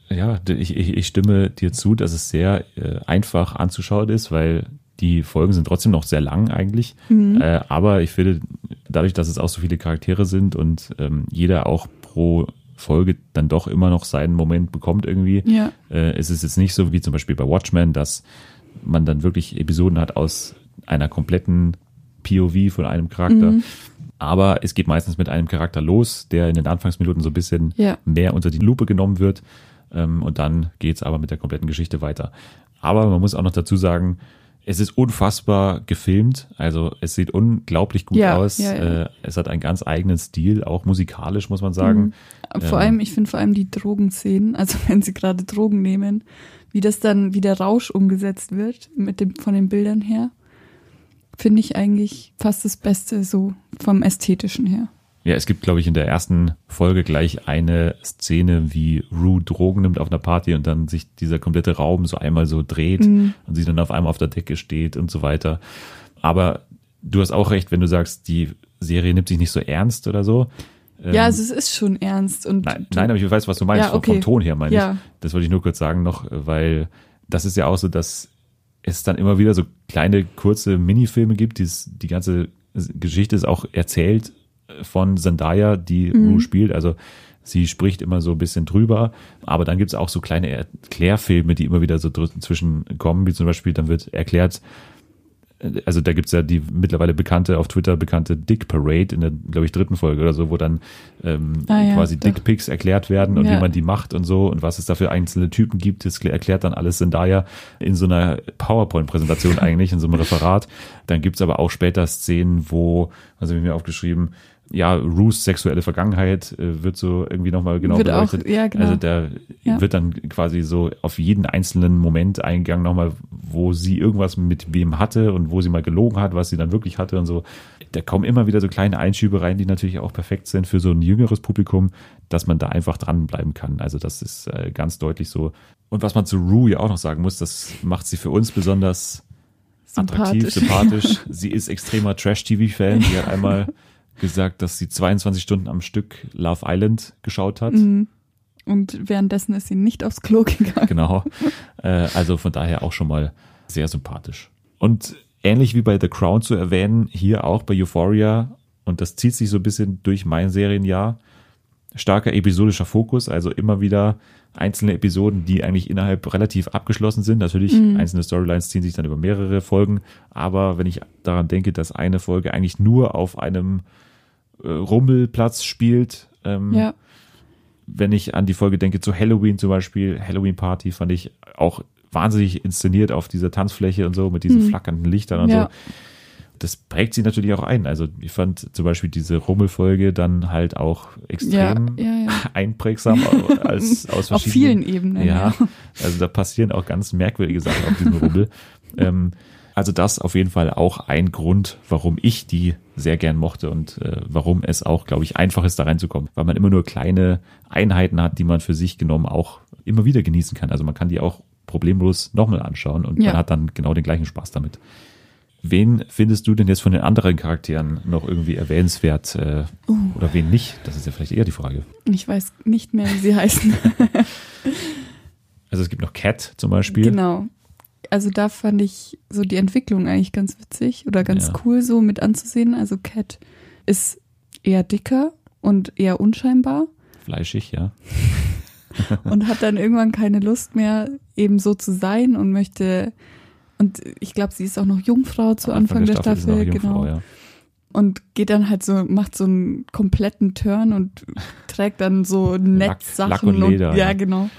Ja, ich, ich, ich stimme dir zu, dass es sehr äh, einfach anzuschauen ist, weil die Folgen sind trotzdem noch sehr lang eigentlich. Mhm. Äh, aber ich finde, dadurch, dass es auch so viele Charaktere sind und ähm, jeder auch pro Folge dann doch immer noch seinen Moment bekommt irgendwie, Ja. äh, es ist jetzt nicht so wie zum Beispiel bei Watchmen, dass man dann wirklich Episoden hat aus einer kompletten POV von einem Charakter. Mhm. Aber es geht meistens mit einem Charakter los, der in den Anfangsminuten so ein bisschen Ja. mehr unter die Lupe genommen wird. Ähm, und dann geht's aber mit der kompletten Geschichte weiter. Aber man muss auch noch dazu sagen, es ist unfassbar gefilmt. Also es sieht unglaublich gut Ja, aus. ja, ja. Äh, es hat einen ganz eigenen Stil, auch musikalisch, muss man sagen. Vor Ähm. allem, ich finde vor allem die Drogenszenen, also [laughs] wenn sie gerade Drogen nehmen, wie das dann, wie der Rausch umgesetzt wird, mit dem, von den Bildern her, finde ich eigentlich fast das Beste so vom Ästhetischen her. Ja, es gibt, glaube ich, in der ersten Folge gleich eine Szene, wie Rue Drogen nimmt auf einer Party und dann sich dieser komplette Raum so einmal so dreht Mhm. und sie dann auf einmal auf der Decke steht und so weiter. Aber du hast auch recht, wenn du sagst, die Serie nimmt sich nicht so ernst oder so. Ähm, ja, also es ist schon ernst und nein, nein, aber ich weiß, was du meinst, Ja, vom- okay. vom Ton her meine Ja. ich. Das wollte ich nur kurz sagen noch, weil das ist ja auch so, dass es dann immer wieder so kleine, kurze Minifilme gibt, die es die ganze Geschichte ist auch erzählt von Zendaya, die Mhm. Rue spielt. Also sie spricht immer so ein bisschen drüber. Aber dann gibt es auch so kleine Erklärfilme, die immer wieder so dazwischen kommen, wie zum Beispiel, dann wird erklärt, also da gibt's ja die mittlerweile bekannte, auf Twitter bekannte Dick Parade in der, glaube ich, dritten Folge oder so, wo dann ähm, Ah ja, quasi doch. Dickpics erklärt werden und Ja. wie man die macht und so und was es da für einzelne Typen gibt. Das erklärt dann alles Zendaya in so einer PowerPoint-Präsentation [laughs] eigentlich, in so einem Referat. Dann gibt's aber auch später Szenen, wo, also habe ich mir aufgeschrieben, ja, Rues sexuelle Vergangenheit äh, wird so irgendwie nochmal genau Wird auch- beleuchtet. ja, genau. Also da Ja. wird dann quasi so auf jeden einzelnen Moment eingegangen nochmal, wo sie irgendwas mit wem hatte und wo sie mal gelogen hat, was sie dann wirklich hatte und so. Da kommen immer wieder so kleine Einschübe rein, die natürlich auch perfekt sind für so ein jüngeres Publikum, dass man da einfach dranbleiben kann. Also das ist äh, ganz deutlich so. Und was man zu Rue ja auch noch sagen muss, das macht sie für uns besonders attraktiv, Sympathisch. sympathisch. Sie ist extremer Trash-TV-Fan. Sie hat einmal [laughs] gesagt, dass sie 22 Stunden am Stück Love Island geschaut hat. Mhm. Und währenddessen ist sie nicht aufs Klo gegangen. Genau. Äh, also von daher auch schon mal sehr sympathisch. Und ähnlich wie bei The Crown zu erwähnen, hier auch bei Euphoria, und das zieht sich so ein bisschen durch mein Serienjahr, starker episodischer Fokus, also immer wieder einzelne Episoden, die eigentlich innerhalb relativ abgeschlossen sind. Natürlich, einzelne Storylines ziehen sich dann über mehrere Folgen, aber wenn ich daran denke, dass eine Folge eigentlich nur auf einem äh, Rummelplatz spielt, ähm, Ja. wenn ich an die Folge denke zu Halloween zum Beispiel, Halloween Party fand ich auch wahnsinnig inszeniert auf dieser Tanzfläche und so mit diesen flackernden Lichtern und Ja. so. Das prägt sie natürlich auch ein. Also ich fand zum Beispiel diese Rummelfolge dann halt auch extrem Ja, ja, [laughs] einprägsam als [laughs] aus Auf verschiedenen vielen Ebenen. ja, Ja. also da passieren auch ganz merkwürdige Sachen auf diesem Rummel. [laughs] ähm, also das auf jeden Fall auch ein Grund, warum ich die sehr gern mochte und äh, warum es auch, glaube ich, einfach ist, da reinzukommen, weil man immer nur kleine Einheiten hat, die man für sich genommen auch immer wieder genießen kann. Also man kann die auch problemlos nochmal anschauen und Ja. man hat dann genau den gleichen Spaß damit. Wen findest du denn jetzt von den anderen Charakteren noch irgendwie erwähnenswert äh, Uh. oder wen nicht? Das ist ja vielleicht eher die Frage. Ich weiß nicht mehr, wie sie [laughs] heißen. Also es gibt noch Cat zum Beispiel. Genau. Also da fand ich so die Entwicklung eigentlich ganz witzig oder ganz Ja. cool so mit anzusehen. Also Cat ist eher dicker und eher unscheinbar Fleischig, ja. [laughs] und hat dann irgendwann keine Lust mehr, eben so zu sein und möchte. Und ich glaube, sie ist auch noch Jungfrau zu Anfang, der Staffel, ist noch Jungfrau, genau. ja. Und geht dann halt so, macht so einen kompletten Turn und trägt dann so Netzsachen. Lack und Leder, ja, ja. genau.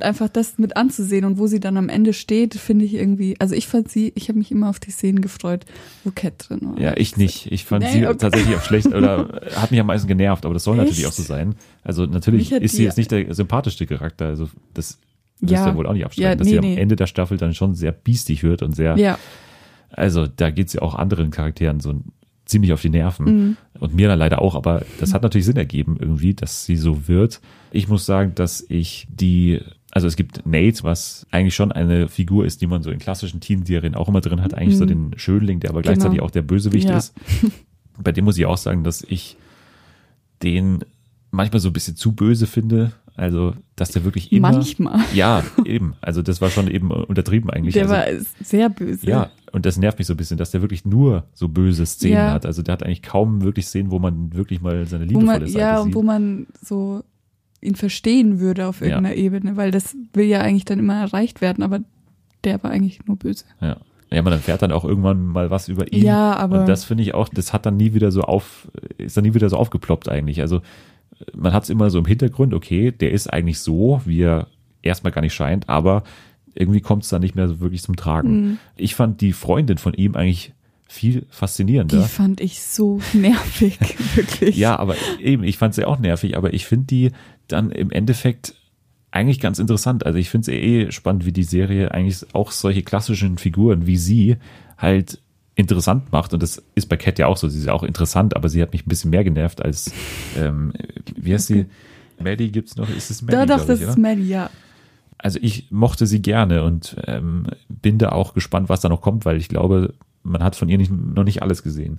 Einfach das mit anzusehen und wo sie dann am Ende steht, finde ich irgendwie, also ich fand sie, ich habe mich immer auf die Szenen gefreut, wo Cat drin war. Ja, ich nicht. Ich fand Nee, sie okay. tatsächlich auch schlecht oder [laughs] hat mich am meisten genervt, aber das soll natürlich Echt? auch so sein. Also natürlich ist sie jetzt nicht der sympathischste Charakter, also das wirst Ja. ja wohl auch nicht abstreiten, Ja, dass nee, sie am nee. Ende der Staffel dann schon sehr biestig wird und sehr, Ja, also da geht's ja auch anderen Charakteren so ziemlich auf die Nerven Mhm. und mir dann leider auch, aber das hat natürlich Sinn ergeben irgendwie, dass sie so wird. Ich muss sagen, dass ich die also es gibt Nate, was eigentlich schon eine Figur ist, die man so in klassischen Teen-Serien auch immer drin hat, eigentlich so den Schönling, der aber gleichzeitig Genau. auch der Bösewicht Ja. ist. Bei dem muss ich auch sagen, dass ich den manchmal so ein bisschen zu böse finde. Also, dass der wirklich immer. manchmal. Ja, eben. Also, das war schon eben untertrieben eigentlich. Der also, war sehr böse. ja, und das nervt mich so ein bisschen, dass der wirklich nur so böse Szenen Ja. hat. Also, der hat eigentlich kaum wirklich Szenen, wo man wirklich mal seine wo liebevolle man, Seite ja, sieht. und wo man so ihn verstehen würde auf Ja. irgendeiner Ebene, weil das will ja eigentlich dann immer erreicht werden, aber der war eigentlich nur böse. Ja. Ja, man erfährt dann auch irgendwann mal was über ihn. Ja, aber- Und das finde ich auch, das hat dann nie wieder so auf, ist dann nie wieder so aufgeploppt eigentlich. Also man hat es immer so im Hintergrund, okay, der ist eigentlich so, wie er erstmal gar nicht scheint, aber irgendwie kommt es dann nicht mehr so wirklich zum Tragen. Mhm. Ich fand die Freundin von ihm eigentlich viel Die faszinierender. fand ich so nervig, [laughs] wirklich. Ja, aber eben, ich fand sie auch nervig, aber ich finde die dann im Endeffekt eigentlich ganz interessant. Also ich finde es eh spannend, wie die Serie eigentlich auch solche klassischen Figuren wie sie halt interessant macht. Und das ist bei Cat ja auch so. Sie ist ja auch interessant, aber sie hat mich ein bisschen mehr genervt als, ähm, wie heißt sie? Maddie gibt's noch? Ist es Maddie? da doch, das ich, ist? Maddie, ja. also ich mochte sie gerne und ähm, bin da auch gespannt, was da noch kommt, weil ich glaube, man hat von ihr nicht, noch nicht alles gesehen.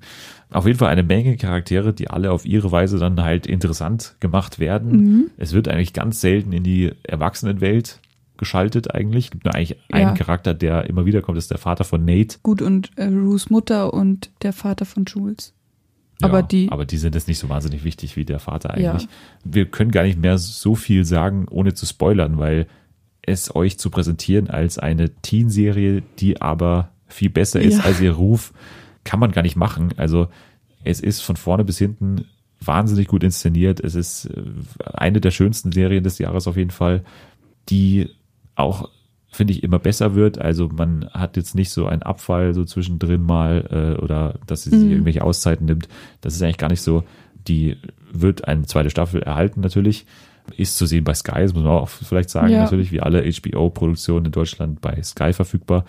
Auf jeden Fall eine Menge Charaktere, die alle auf ihre Weise dann halt interessant gemacht werden. Mhm. Es wird eigentlich ganz selten in die Erwachsenenwelt geschaltet eigentlich. Es gibt nur eigentlich einen Ja. Charakter, der immer wieder kommt, das ist der Vater von Nate. Gut, und äh, Rues Mutter und der Vater von Jules. Aber ja, die, aber die sind jetzt nicht so wahnsinnig wichtig wie der Vater Ja. eigentlich. Wir können gar nicht mehr so viel sagen, ohne zu spoilern, weil es euch zu präsentieren als eine Teen-Serie, die aber viel besser ist Ja. als ihr Ruf, kann man gar nicht machen. Also es ist von vorne bis hinten wahnsinnig gut inszeniert. Es ist äh, eine der schönsten Serien des Jahres auf jeden Fall, die auch finde ich immer besser wird. Also man hat jetzt nicht so einen Abfall so zwischendrin mal äh, oder dass sie sich Mhm. irgendwelche Auszeiten nimmt. Das ist eigentlich gar nicht so. Die wird eine zweite Staffel erhalten natürlich. Ist zu sehen bei Sky, das muss man auch vielleicht sagen, Ja. natürlich, wie alle HBO-Produktionen in Deutschland bei Sky verfügbar.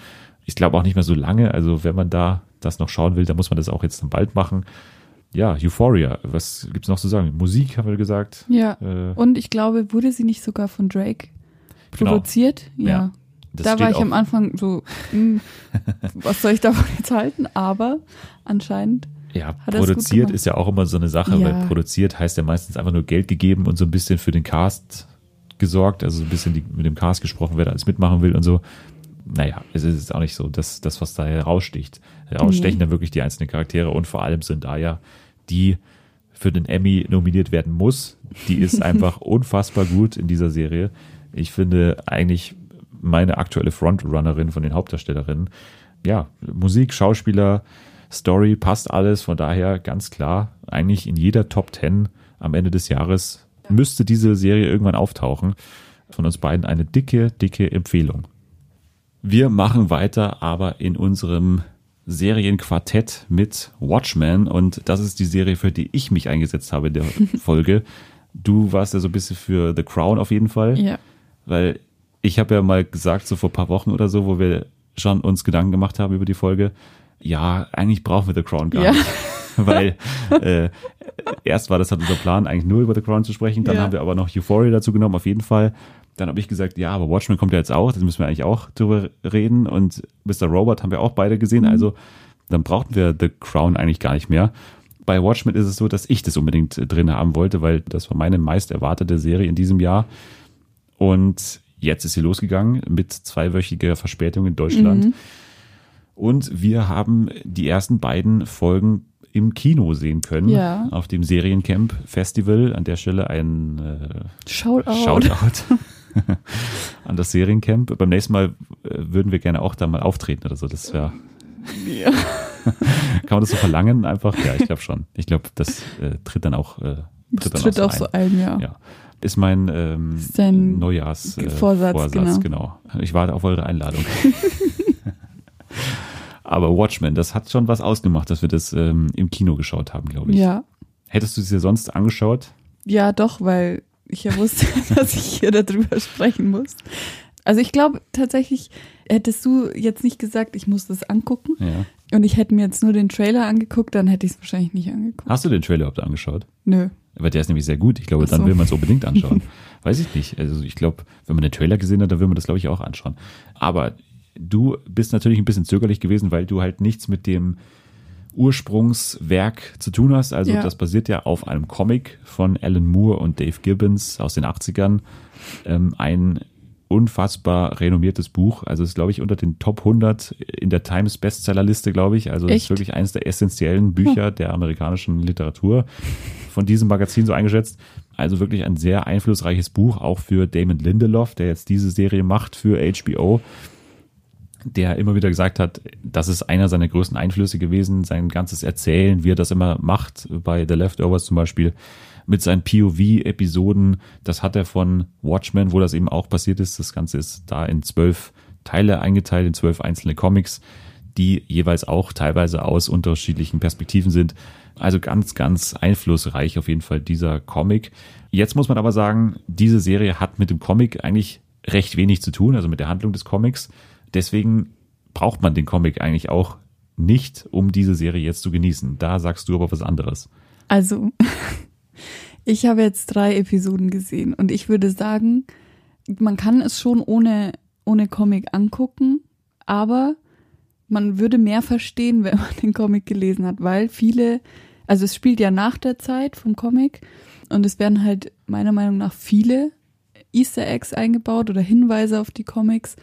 Ich glaube auch nicht mehr so lange. Also wenn man da das noch schauen will, dann muss man das auch jetzt dann bald machen. Ja, Euphoria. Was gibt's noch zu sagen? Musik haben wir gesagt. ja. Äh, Und ich glaube, wurde sie nicht sogar von Drake Genau. produziert? Ja. Ja. das da war ich am Anfang so, hm, [laughs] was soll ich davon jetzt halten? Aber anscheinend, Ja, er es produziert ist ja auch immer so eine Sache, Ja. weil produziert heißt ja meistens einfach nur Geld gegeben und so ein bisschen für den Cast gesorgt, also so ein bisschen die, mit dem Cast gesprochen, wer da alles mitmachen will und so. Naja, es ist jetzt auch nicht so, dass das, was da heraussticht. Herausstechen Nee. dann wirklich die einzelnen Charaktere und vor allem sind da ja die für den Emmy nominiert werden muss. Die ist [laughs] einfach unfassbar gut in dieser Serie. Ich finde eigentlich meine aktuelle Frontrunnerin von den Hauptdarstellerinnen. Ja, Musik, Schauspieler, Story, passt alles. Von daher ganz klar, eigentlich in jeder Top 10 am Ende des Jahres müsste diese Serie irgendwann auftauchen. Von uns beiden eine dicke, dicke Empfehlung. Wir machen weiter, aber in unserem Serienquartett mit Watchmen und das ist die Serie, für die ich mich eingesetzt habe in der [laughs] Folge. Du warst ja so ein bisschen für The Crown auf jeden Fall, ja. weil ich habe ja mal gesagt, so vor ein paar Wochen oder so, wo wir schon uns Gedanken gemacht haben über die Folge, ja, eigentlich brauchen wir The Crown gar Ja. nicht. [laughs] Weil äh, erst war das halt unser Plan, eigentlich nur über The Crown zu sprechen, dann Ja. haben wir aber noch Euphoria dazu genommen, auf jeden Fall. Dann habe ich gesagt, ja, aber Watchmen kommt ja jetzt auch, das müssen wir eigentlich auch drüber reden. Und Mr. Robot haben wir auch beide gesehen, Mhm. also dann brauchten wir The Crown eigentlich gar nicht mehr. Bei Watchmen ist es so, dass ich das unbedingt äh, drin haben wollte, weil das war meine meist erwartete Serie in diesem Jahr. Und jetzt ist sie losgegangen mit zweiwöchiger Verspätung in Deutschland. Mhm. Und wir haben die ersten beiden Folgen im Kino sehen können. Ja. Auf dem Seriencamp Festival. An der Stelle ein äh, Shoutout. Shoutout [laughs] [laughs] an das Seriencamp. Beim nächsten Mal äh, würden wir gerne auch da mal auftreten oder so. Das wäre. Ja. [laughs] Kann man das so verlangen einfach? Ja, ich glaube schon. Ich glaube, das äh, tritt dann auch. Äh, Das dann tritt auch ein. so ein, ja. Ja. Ist mein ähm, Ist dein Neujahrs äh, Vorsatz, genau. Ich warte auf eure Einladung. [laughs] Aber Watchmen, das hat schon was ausgemacht, dass wir das ähm, im Kino geschaut haben, glaube ich. Ja. Hättest du es dir sonst angeschaut? Ja, doch, weil ich ja wusste, [laughs] dass ich hier darüber sprechen muss. Also ich glaube tatsächlich, hättest du jetzt nicht gesagt, ich muss das angucken Ja. und ich hätte mir jetzt nur den Trailer angeguckt, dann hätte ich es wahrscheinlich nicht angeguckt. Hast du den Trailer überhaupt angeschaut? Nö. Aber der ist nämlich sehr gut. Ich glaube, so. dann will man es unbedingt anschauen. [laughs] Weiß ich nicht. Also ich glaube, wenn man den Trailer gesehen hat, dann will man das, glaube ich, auch anschauen. Aber du bist natürlich ein bisschen zögerlich gewesen, weil du halt nichts mit dem Ursprungswerk zu tun hast. Also Ja. das basiert ja auf einem Comic von Alan Moore und Dave Gibbons aus den 80ern. Ähm, ein unfassbar renommiertes Buch. Also ist, glaube ich, unter den Top 100 in der Times Bestsellerliste, glaube ich. Also es ist wirklich eines der essentiellen Bücher der amerikanischen Literatur von diesem Magazin so eingeschätzt. Also wirklich ein sehr einflussreiches Buch, auch für Damon Lindelof, der jetzt diese Serie macht für HBO, der immer wieder gesagt hat, das ist einer seiner größten Einflüsse gewesen, sein ganzes Erzählen, wie er das immer macht, bei The Leftovers zum Beispiel, mit seinen POV-Episoden, das hat er von Watchmen, wo das eben auch passiert ist. Das Ganze ist da in zwölf Teile eingeteilt, in zwölf einzelne Comics, die jeweils auch teilweise aus unterschiedlichen Perspektiven sind. Also ganz, ganz einflussreich auf jeden Fall dieser Comic. Jetzt muss man aber sagen, diese Serie hat mit dem Comic eigentlich recht wenig zu tun, also mit der Handlung des Comics. Deswegen braucht man den Comic eigentlich auch nicht, um diese Serie jetzt zu genießen. Da sagst du aber was anderes. Also, [laughs] ich habe jetzt drei Episoden gesehen und ich würde sagen, man kann es schon ohne, ohne Comic angucken, aber man würde mehr verstehen, [laughs] wenn man den Comic gelesen hat, weil viele, also es spielt ja nach der Zeit vom Comic und es werden halt meiner Meinung nach viele Easter Eggs eingebaut oder Hinweise auf die Comics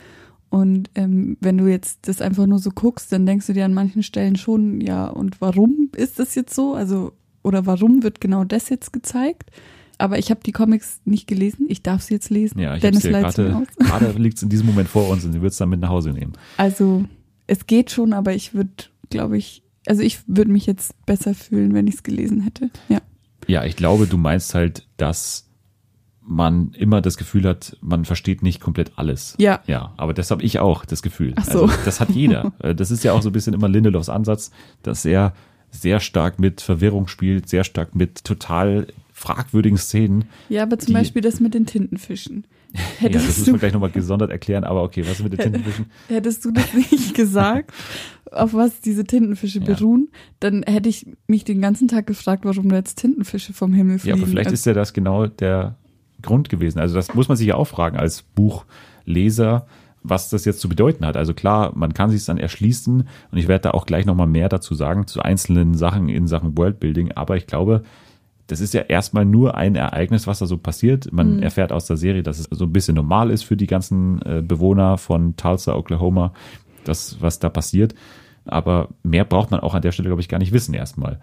Und ähm, wenn du jetzt das einfach nur so guckst, dann denkst du dir an manchen Stellen schon, ja, und warum ist das jetzt so? Also, oder warum wird genau das jetzt gezeigt? Aber ich habe die Comics nicht gelesen. Ich darf sie jetzt lesen. Ja, ich Dennis gerade, [laughs] gerade liegt es in diesem Moment vor uns und sie wird es dann mit nach Hause nehmen. Also, es geht schon, aber ich würde, glaube ich, also ich würde mich jetzt besser fühlen, wenn ich es gelesen hätte. Ja. Ja, ich glaube, du meinst halt, dass man immer das Gefühl hat, man versteht nicht komplett alles. Ja. Ja, aber das habe ich auch, das Gefühl. Ach so. Also, das hat jeder. Äh, Das ist ja auch so ein bisschen immer Lindelofs Ansatz, dass er sehr stark mit Verwirrung spielt, sehr stark mit total fragwürdigen Szenen. Ja, aber zum Beispiel das mit den Tintenfischen. [laughs] Ja, das Hättest, müssen wir gleich nochmal gesondert erklären, aber okay, was ist mit den Tintenfischen? hättest du das nicht [laughs] gesagt, auf was diese Tintenfische Ja. beruhen, dann hätte ich mich den ganzen Tag gefragt, warum da jetzt Tintenfische vom Himmel Ja, fliegen. aber vielleicht Also, ist ja das genau der Grund gewesen. Also das muss man sich ja auch fragen als Buchleser, was das jetzt zu bedeuten hat. Also klar, man kann sich dann erschließen und ich werde da auch gleich nochmal mehr dazu sagen, zu einzelnen Sachen in Sachen Worldbuilding. Aber ich glaube, das ist ja erstmal nur ein Ereignis, was da so passiert. Man erfährt aus der Serie, dass es so ein bisschen normal ist für die ganzen äh, Bewohner von Tulsa, Oklahoma, das, was da passiert. Aber mehr braucht man auch an der Stelle, glaube ich, gar nicht wissen erstmal.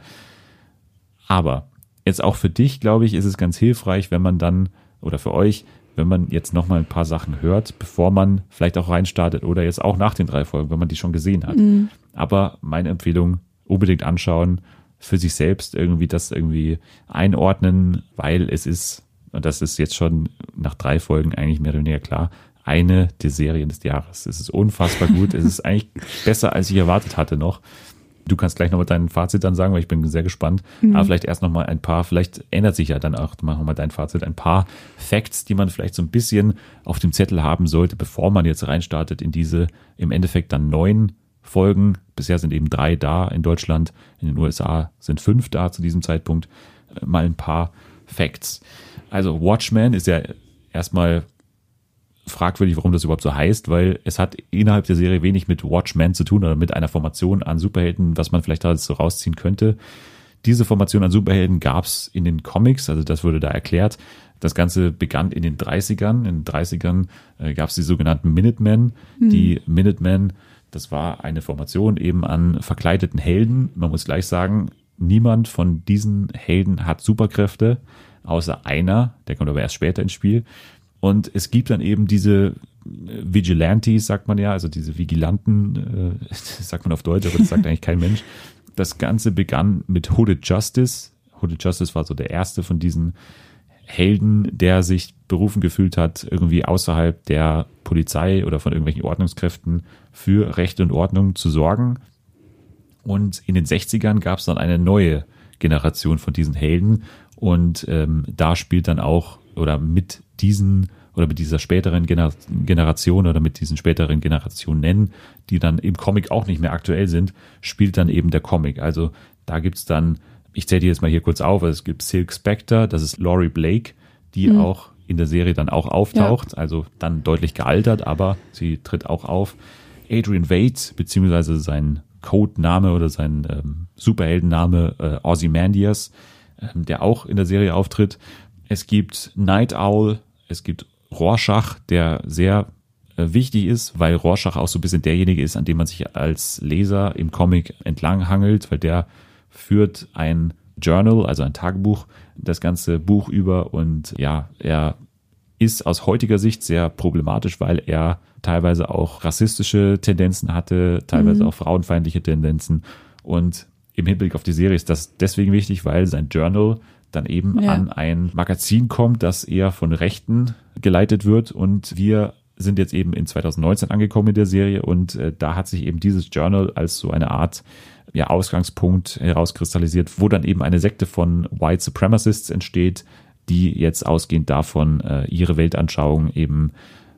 Aber jetzt auch für dich, glaube ich, ist es ganz hilfreich, wenn man dann, oder für euch, wenn man jetzt nochmal ein paar Sachen hört, bevor man vielleicht auch reinstartet oder jetzt auch nach den drei Folgen, wenn man die schon gesehen hat. Aber meine Empfehlung, unbedingt anschauen, für sich selbst irgendwie das irgendwie einordnen, weil es ist, und das ist jetzt schon nach drei Folgen eigentlich mehr oder weniger klar, eine der Serien des Jahres. Es ist unfassbar gut. es ist [laughs] eigentlich besser, als ich erwartet hatte noch. Du kannst gleich nochmal dein Fazit dann sagen, weil ich bin sehr gespannt. Aber vielleicht erst nochmal ein paar, vielleicht ändert sich ja dann auch nochmal dein Fazit, ein paar Facts, die man vielleicht so ein bisschen auf dem Zettel haben sollte, bevor man jetzt reinstartet in diese im Endeffekt dann neun Folgen. Bisher sind eben drei da in Deutschland, in den USA sind fünf da zu diesem Zeitpunkt. Äh, Mal ein paar Facts. Also Watchmen ist ja erstmal fragwürdig, warum das überhaupt so heißt, weil es hat innerhalb der Serie wenig mit Watchmen zu tun oder mit einer Formation an Superhelden, was man vielleicht da so rausziehen könnte. Diese Formation an Superhelden gab es in den Comics, also das wurde da erklärt. Das Ganze begann in den 30ern. In den 30ern äh, gab es die sogenannten Minutemen. Die Minutemen, das war eine Formation eben an verkleideten Helden. Man muss gleich sagen, niemand von diesen Helden hat Superkräfte, außer einer, der kommt aber erst später ins Spiel. Und es gibt dann eben diese Vigilantes, sagt man ja, also diese Vigilanten, äh, [laughs] sagt man auf Deutsch, aber das sagt eigentlich kein Mensch. Das Ganze begann mit Hooded Justice. Hooded Justice war so der erste von diesen Helden, der sich berufen gefühlt hat, irgendwie außerhalb der Polizei oder von irgendwelchen Ordnungskräften für Recht und Ordnung zu sorgen. Und in den 60ern gab es dann eine neue Generation von diesen Helden. Und ähm, da spielt dann auch, oder mit diesen, oder mit dieser späteren Gener Generation oder mit diesen späteren Generationen, die dann im Comic auch nicht mehr aktuell sind, spielt dann eben der Comic. Also da gibt's dann, ich zähle die jetzt mal hier kurz auf, es gibt Silk Spectre, das ist Laurie Blake, die auch in der Serie dann auch auftaucht, also dann deutlich gealtert, aber sie tritt auch auf. Adrian Wade, beziehungsweise sein Codename oder sein ähm, Superheldenname äh, Ozymandias, ähm, der auch in der Serie auftritt. Es gibt Night Owl, es gibt Rorschach, der sehr äh, wichtig ist, weil Rorschach auch so ein bisschen derjenige ist, an dem man sich als Leser im Comic entlang hangelt, weil der führt ein Journal, also ein Tagebuch, das ganze Buch über und ja, er ist aus heutiger Sicht sehr problematisch, weil er teilweise auch rassistische Tendenzen hatte, teilweise auch frauenfeindliche Tendenzen. Und im Hinblick auf die Serie ist das deswegen wichtig, weil sein Journal dann eben Ja. an ein Magazin kommt, das eher von Rechten geleitet wird. Und wir sind jetzt eben in 2019 angekommen in der Serie und äh, da hat sich eben dieses Journal als so eine Art ja, Ausgangspunkt herauskristallisiert, wo dann eben eine Sekte von White Supremacists entsteht, die jetzt ausgehend davon äh, ihre Weltanschauung eben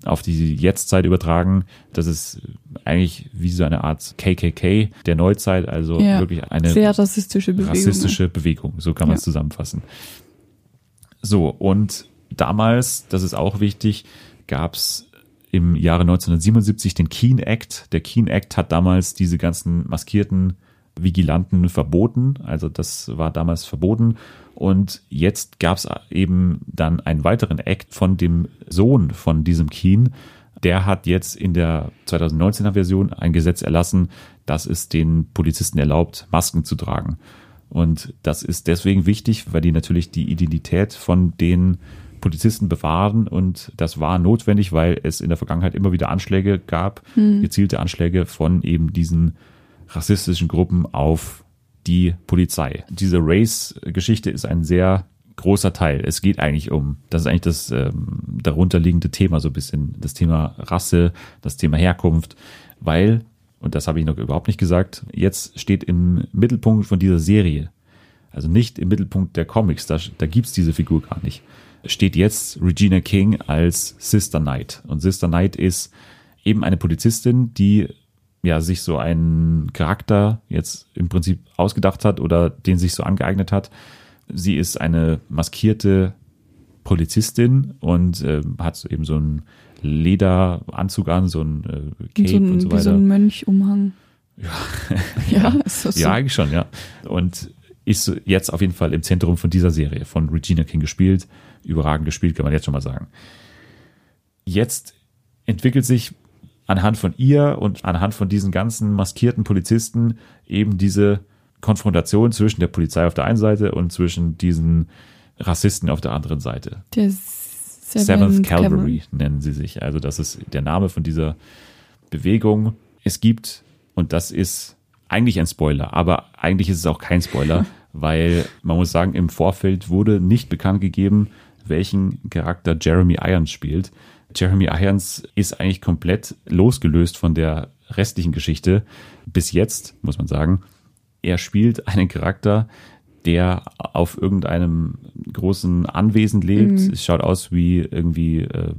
auf die Jetztzeit übertragen. Das ist eigentlich wie so eine Art KKK der Neuzeit, also Ja, wirklich eine Sehr rassistische Bewegung. rassistische Bewegung, so kann man es Ja. zusammenfassen. So, und damals, das ist auch wichtig, gab es im Jahre 1977 den Keene Act. Der Keene Act hat damals diese ganzen maskierten Vigilanten verboten. Also das war damals verboten. Und jetzt gab es eben dann einen weiteren Act von dem Sohn von diesem Keene, der hat jetzt in der 2019er Version ein Gesetz erlassen, das es den Polizisten erlaubt, Masken zu tragen. Und das ist deswegen wichtig, weil die natürlich die Identität von den Polizisten bewahren. Und das war notwendig, weil es in der Vergangenheit immer wieder Anschläge gab, gezielte Anschläge von eben diesen rassistischen Gruppen auf die Polizei. Diese Race-Geschichte ist ein sehr großer Teil. Es geht eigentlich um, das ist eigentlich das ähm, darunterliegende Thema so ein bisschen, das Thema Rasse, das Thema Herkunft, weil, und das habe ich noch überhaupt nicht gesagt, jetzt steht im Mittelpunkt von dieser Serie, also nicht im Mittelpunkt der Comics, da, da gibt's diese Figur gar nicht, steht jetzt Regina King als Sister Knight. Und Sister Knight ist eben eine Polizistin, die ja sich so einen Charakter jetzt im Prinzip ausgedacht hat oder den sich so angeeignet hat. Sie ist eine maskierte Polizistin und äh, hat so eben so einen Lederanzug an, so ein äh, Cape so ein, und so wie so weiter. ein Mönchumhang. Ja. [laughs] ja, ist das so. Ja, eigentlich schon, ja. Und ist jetzt auf jeden Fall im Zentrum von dieser Serie von Regina King gespielt. Überragend gespielt, kann man jetzt schon mal sagen. Jetzt entwickelt sich anhand von ihr und anhand von diesen ganzen maskierten Polizisten eben diese Konfrontation zwischen der Polizei auf der einen Seite und zwischen diesen Rassisten auf der anderen Seite. Der Seventh Seventh Calvary nennen sie sich. Also das ist der Name von dieser Bewegung. Es gibt, und das ist eigentlich ein Spoiler, aber eigentlich ist es auch kein Spoiler, [laughs] weil man muss sagen, im Vorfeld wurde nicht bekannt gegeben, welchen Charakter Jeremy Irons spielt. Jeremy Irons ist eigentlich komplett losgelöst von der restlichen Geschichte. Bis jetzt, muss man sagen. Er spielt einen Charakter, der auf irgendeinem großen Anwesen lebt. Es schaut aus wie irgendwie äh,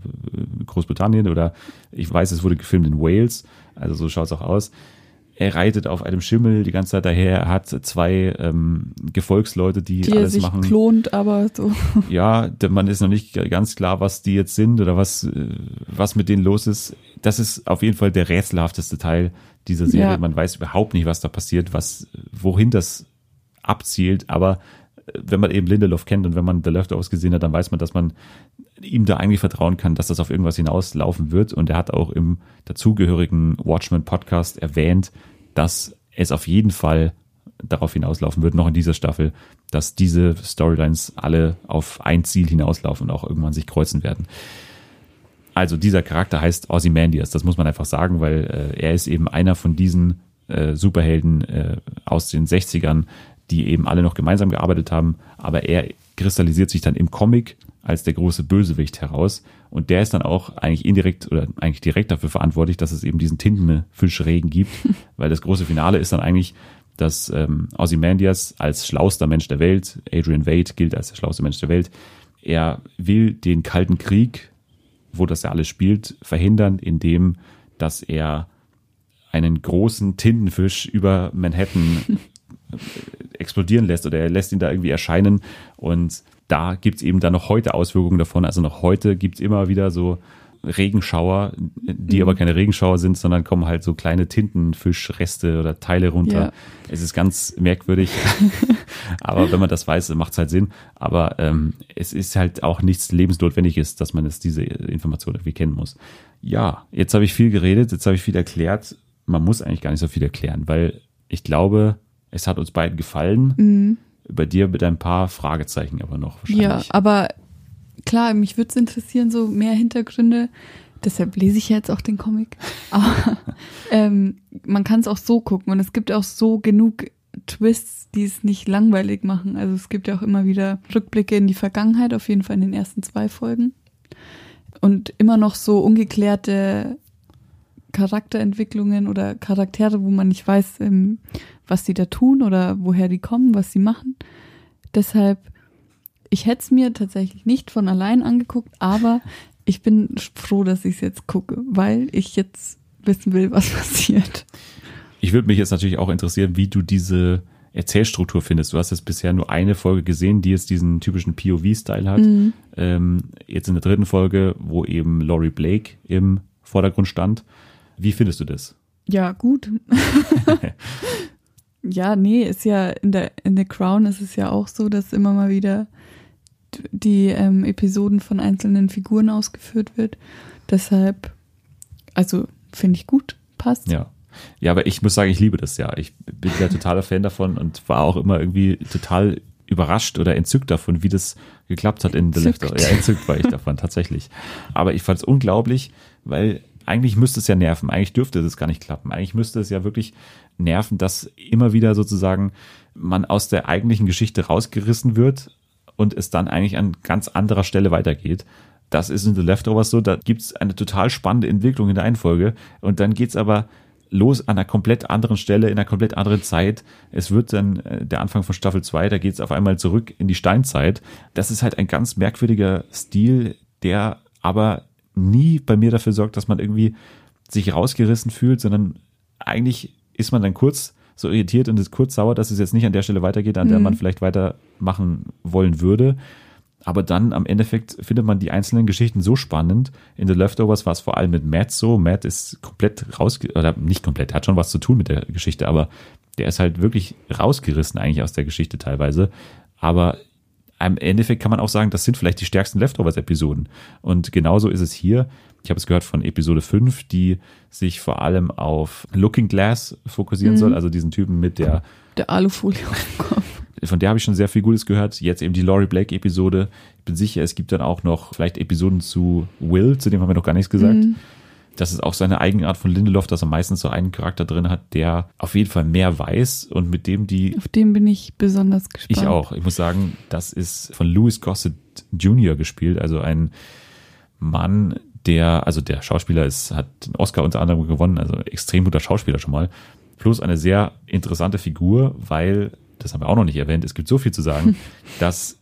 Großbritannien oder ich weiß, es wurde gefilmt in Wales, also so schaut es auch aus. Er reitet auf einem Schimmel die ganze Zeit daher. Er hat zwei ähm, Gefolgsleute, die, die er alles sich machen. klont, aber so. Ja, man ist noch nicht ganz klar, was die jetzt sind oder was, äh, was mit denen los ist. Das ist auf jeden Fall der rätselhafteste Teil dieser Serie. Ja. Man weiß überhaupt nicht, was da passiert, was, wohin das abzielt. Aber wenn man eben Lindelof kennt und wenn man The Leftovers gesehen hat, dann weiß man, dass man ihm da eigentlich vertrauen kann, dass das auf irgendwas hinauslaufen wird. Und er hat auch im dazugehörigen Watchmen Podcast erwähnt, dass es auf jeden Fall darauf hinauslaufen wird, noch in dieser Staffel, dass diese Storylines alle auf ein Ziel hinauslaufen und auch irgendwann sich kreuzen werden. Also dieser Charakter heißt Ozymandias, das muss man einfach sagen, weil äh, er ist eben einer von diesen äh, Superhelden äh, aus den 60ern, die eben alle noch gemeinsam gearbeitet haben, aber er kristallisiert sich dann im Comic als der große Bösewicht heraus. Und der ist dann auch eigentlich indirekt oder eigentlich direkt dafür verantwortlich, dass es eben diesen Tintenfischregen gibt, [laughs] weil das große Finale ist dann eigentlich, dass ähm, Ozymandias als schlauster Mensch der Welt, Adrian Wade gilt als der schlauste Mensch der Welt, er will den Kalten Krieg, wo das ja alles spielt, verhindern, indem dass er einen großen Tintenfisch über Manhattan [laughs] explodieren lässt oder er lässt ihn da irgendwie erscheinen und da gibt's eben dann noch heute Auswirkungen davon. Also noch heute gibt's immer wieder so Regenschauer, die aber keine Regenschauer sind, sondern kommen halt so kleine Tintenfischreste oder Teile runter. Ja. Es ist ganz merkwürdig, [laughs] aber wenn man das weiß, macht's halt Sinn. Aber ähm, es ist halt auch nichts lebensnotwendiges, dass man jetzt diese Information irgendwie kennen muss. Ja, jetzt habe ich viel geredet, jetzt habe ich viel erklärt. Man muss eigentlich gar nicht so viel erklären, weil ich glaube, es hat uns beiden gefallen. Bei dir mit ein paar Fragezeichen aber noch Ja, aber klar, mich würde es interessieren, so mehr Hintergründe. Deshalb lese ich ja jetzt auch den Comic. [laughs] Aber ähm, man kann es auch so gucken und es gibt auch so genug Twists, die es nicht langweilig machen. Also es gibt ja auch immer wieder Rückblicke in die Vergangenheit, auf jeden Fall in den ersten zwei Folgen. Und immer noch so ungeklärte Charakterentwicklungen oder Charaktere, wo man nicht weiß, ähm, was die da tun oder woher die kommen, was sie machen. Deshalb, ich hätte es mir tatsächlich nicht von allein angeguckt, aber ich bin froh, dass ich es jetzt gucke, weil ich jetzt wissen will, was [laughs] passiert. Ich würde mich jetzt natürlich auch interessieren, wie du diese Erzählstruktur findest. Du hast jetzt bisher nur eine Folge gesehen, die jetzt diesen typischen POV-Style hat. Ähm, jetzt in der dritten Folge, wo eben Laurie Blake im Vordergrund stand. Wie findest du das? Ja, gut. [laughs] ja, nee, ist ja in der in The Crown ist es ja auch so, dass immer mal wieder die ähm, Episoden von einzelnen Figuren ausgeführt wird. Deshalb also finde ich gut, passt. Ja. Ja, aber ich muss sagen, ich liebe das ja. Ich bin ja totaler Fan davon und war auch immer irgendwie total überrascht oder entzückt davon, wie das geklappt hat in The Entzückt. Leftovers. Ja, entzückt war ich davon, tatsächlich. Aber ich fand es unglaublich, weil eigentlich müsste es ja nerven. Eigentlich dürfte das gar nicht klappen. Eigentlich müsste es ja wirklich nerven, dass immer wieder sozusagen man aus der eigentlichen Geschichte rausgerissen wird und es dann eigentlich an ganz anderer Stelle weitergeht. Das ist in The Leftovers so, da gibt's eine total spannende Entwicklung in der einen Folge und dann geht's aber los an einer komplett anderen Stelle, in einer komplett anderen Zeit. Es wird dann äh, der Anfang von Staffel 2, da geht's auf einmal zurück in die Steinzeit. Das ist halt ein ganz merkwürdiger Stil, der aber nie bei mir dafür sorgt, dass man irgendwie sich rausgerissen fühlt, sondern eigentlich ist man dann kurz so irritiert und ist kurz sauer, dass es jetzt nicht an der Stelle weitergeht, an der man vielleicht weitermachen wollen würde. Aber dann am Endeffekt findet man die einzelnen Geschichten so spannend. In The Leftovers war es vor allem mit Matt so. Matt ist komplett rausge oder nicht komplett, hat schon was zu tun mit der Geschichte, aber der ist halt wirklich rausgerissen eigentlich aus der Geschichte teilweise. Aber im Endeffekt kann man auch sagen, das sind vielleicht die stärksten Leftovers-Episoden. Und genauso ist es hier. Ich habe es gehört von Episode 5, die sich vor allem auf Looking Glass fokussieren soll, also diesen Typen mit der Der Alufolie auf dem Kopf. von der habe ich schon sehr viel Gutes gehört. Jetzt eben die Laurie Blake Episode. Ich bin sicher, es gibt dann auch noch vielleicht Episoden zu Will, zu dem haben wir noch gar nichts gesagt. Das ist auch seine Eigenart von Lindelof, dass er meistens so einen Charakter drin hat, der auf jeden Fall mehr weiß und mit dem die Auf den bin ich besonders gespannt. ich auch. Ich muss sagen, das ist von Louis Gossett Jr. gespielt, also ein Mann, der, also der Schauspieler ist, hat den Oscar unter anderem gewonnen, also extrem guter Schauspieler schon mal. Plus eine sehr interessante Figur, weil, das haben wir auch noch nicht erwähnt, es gibt so viel zu sagen, [laughs] dass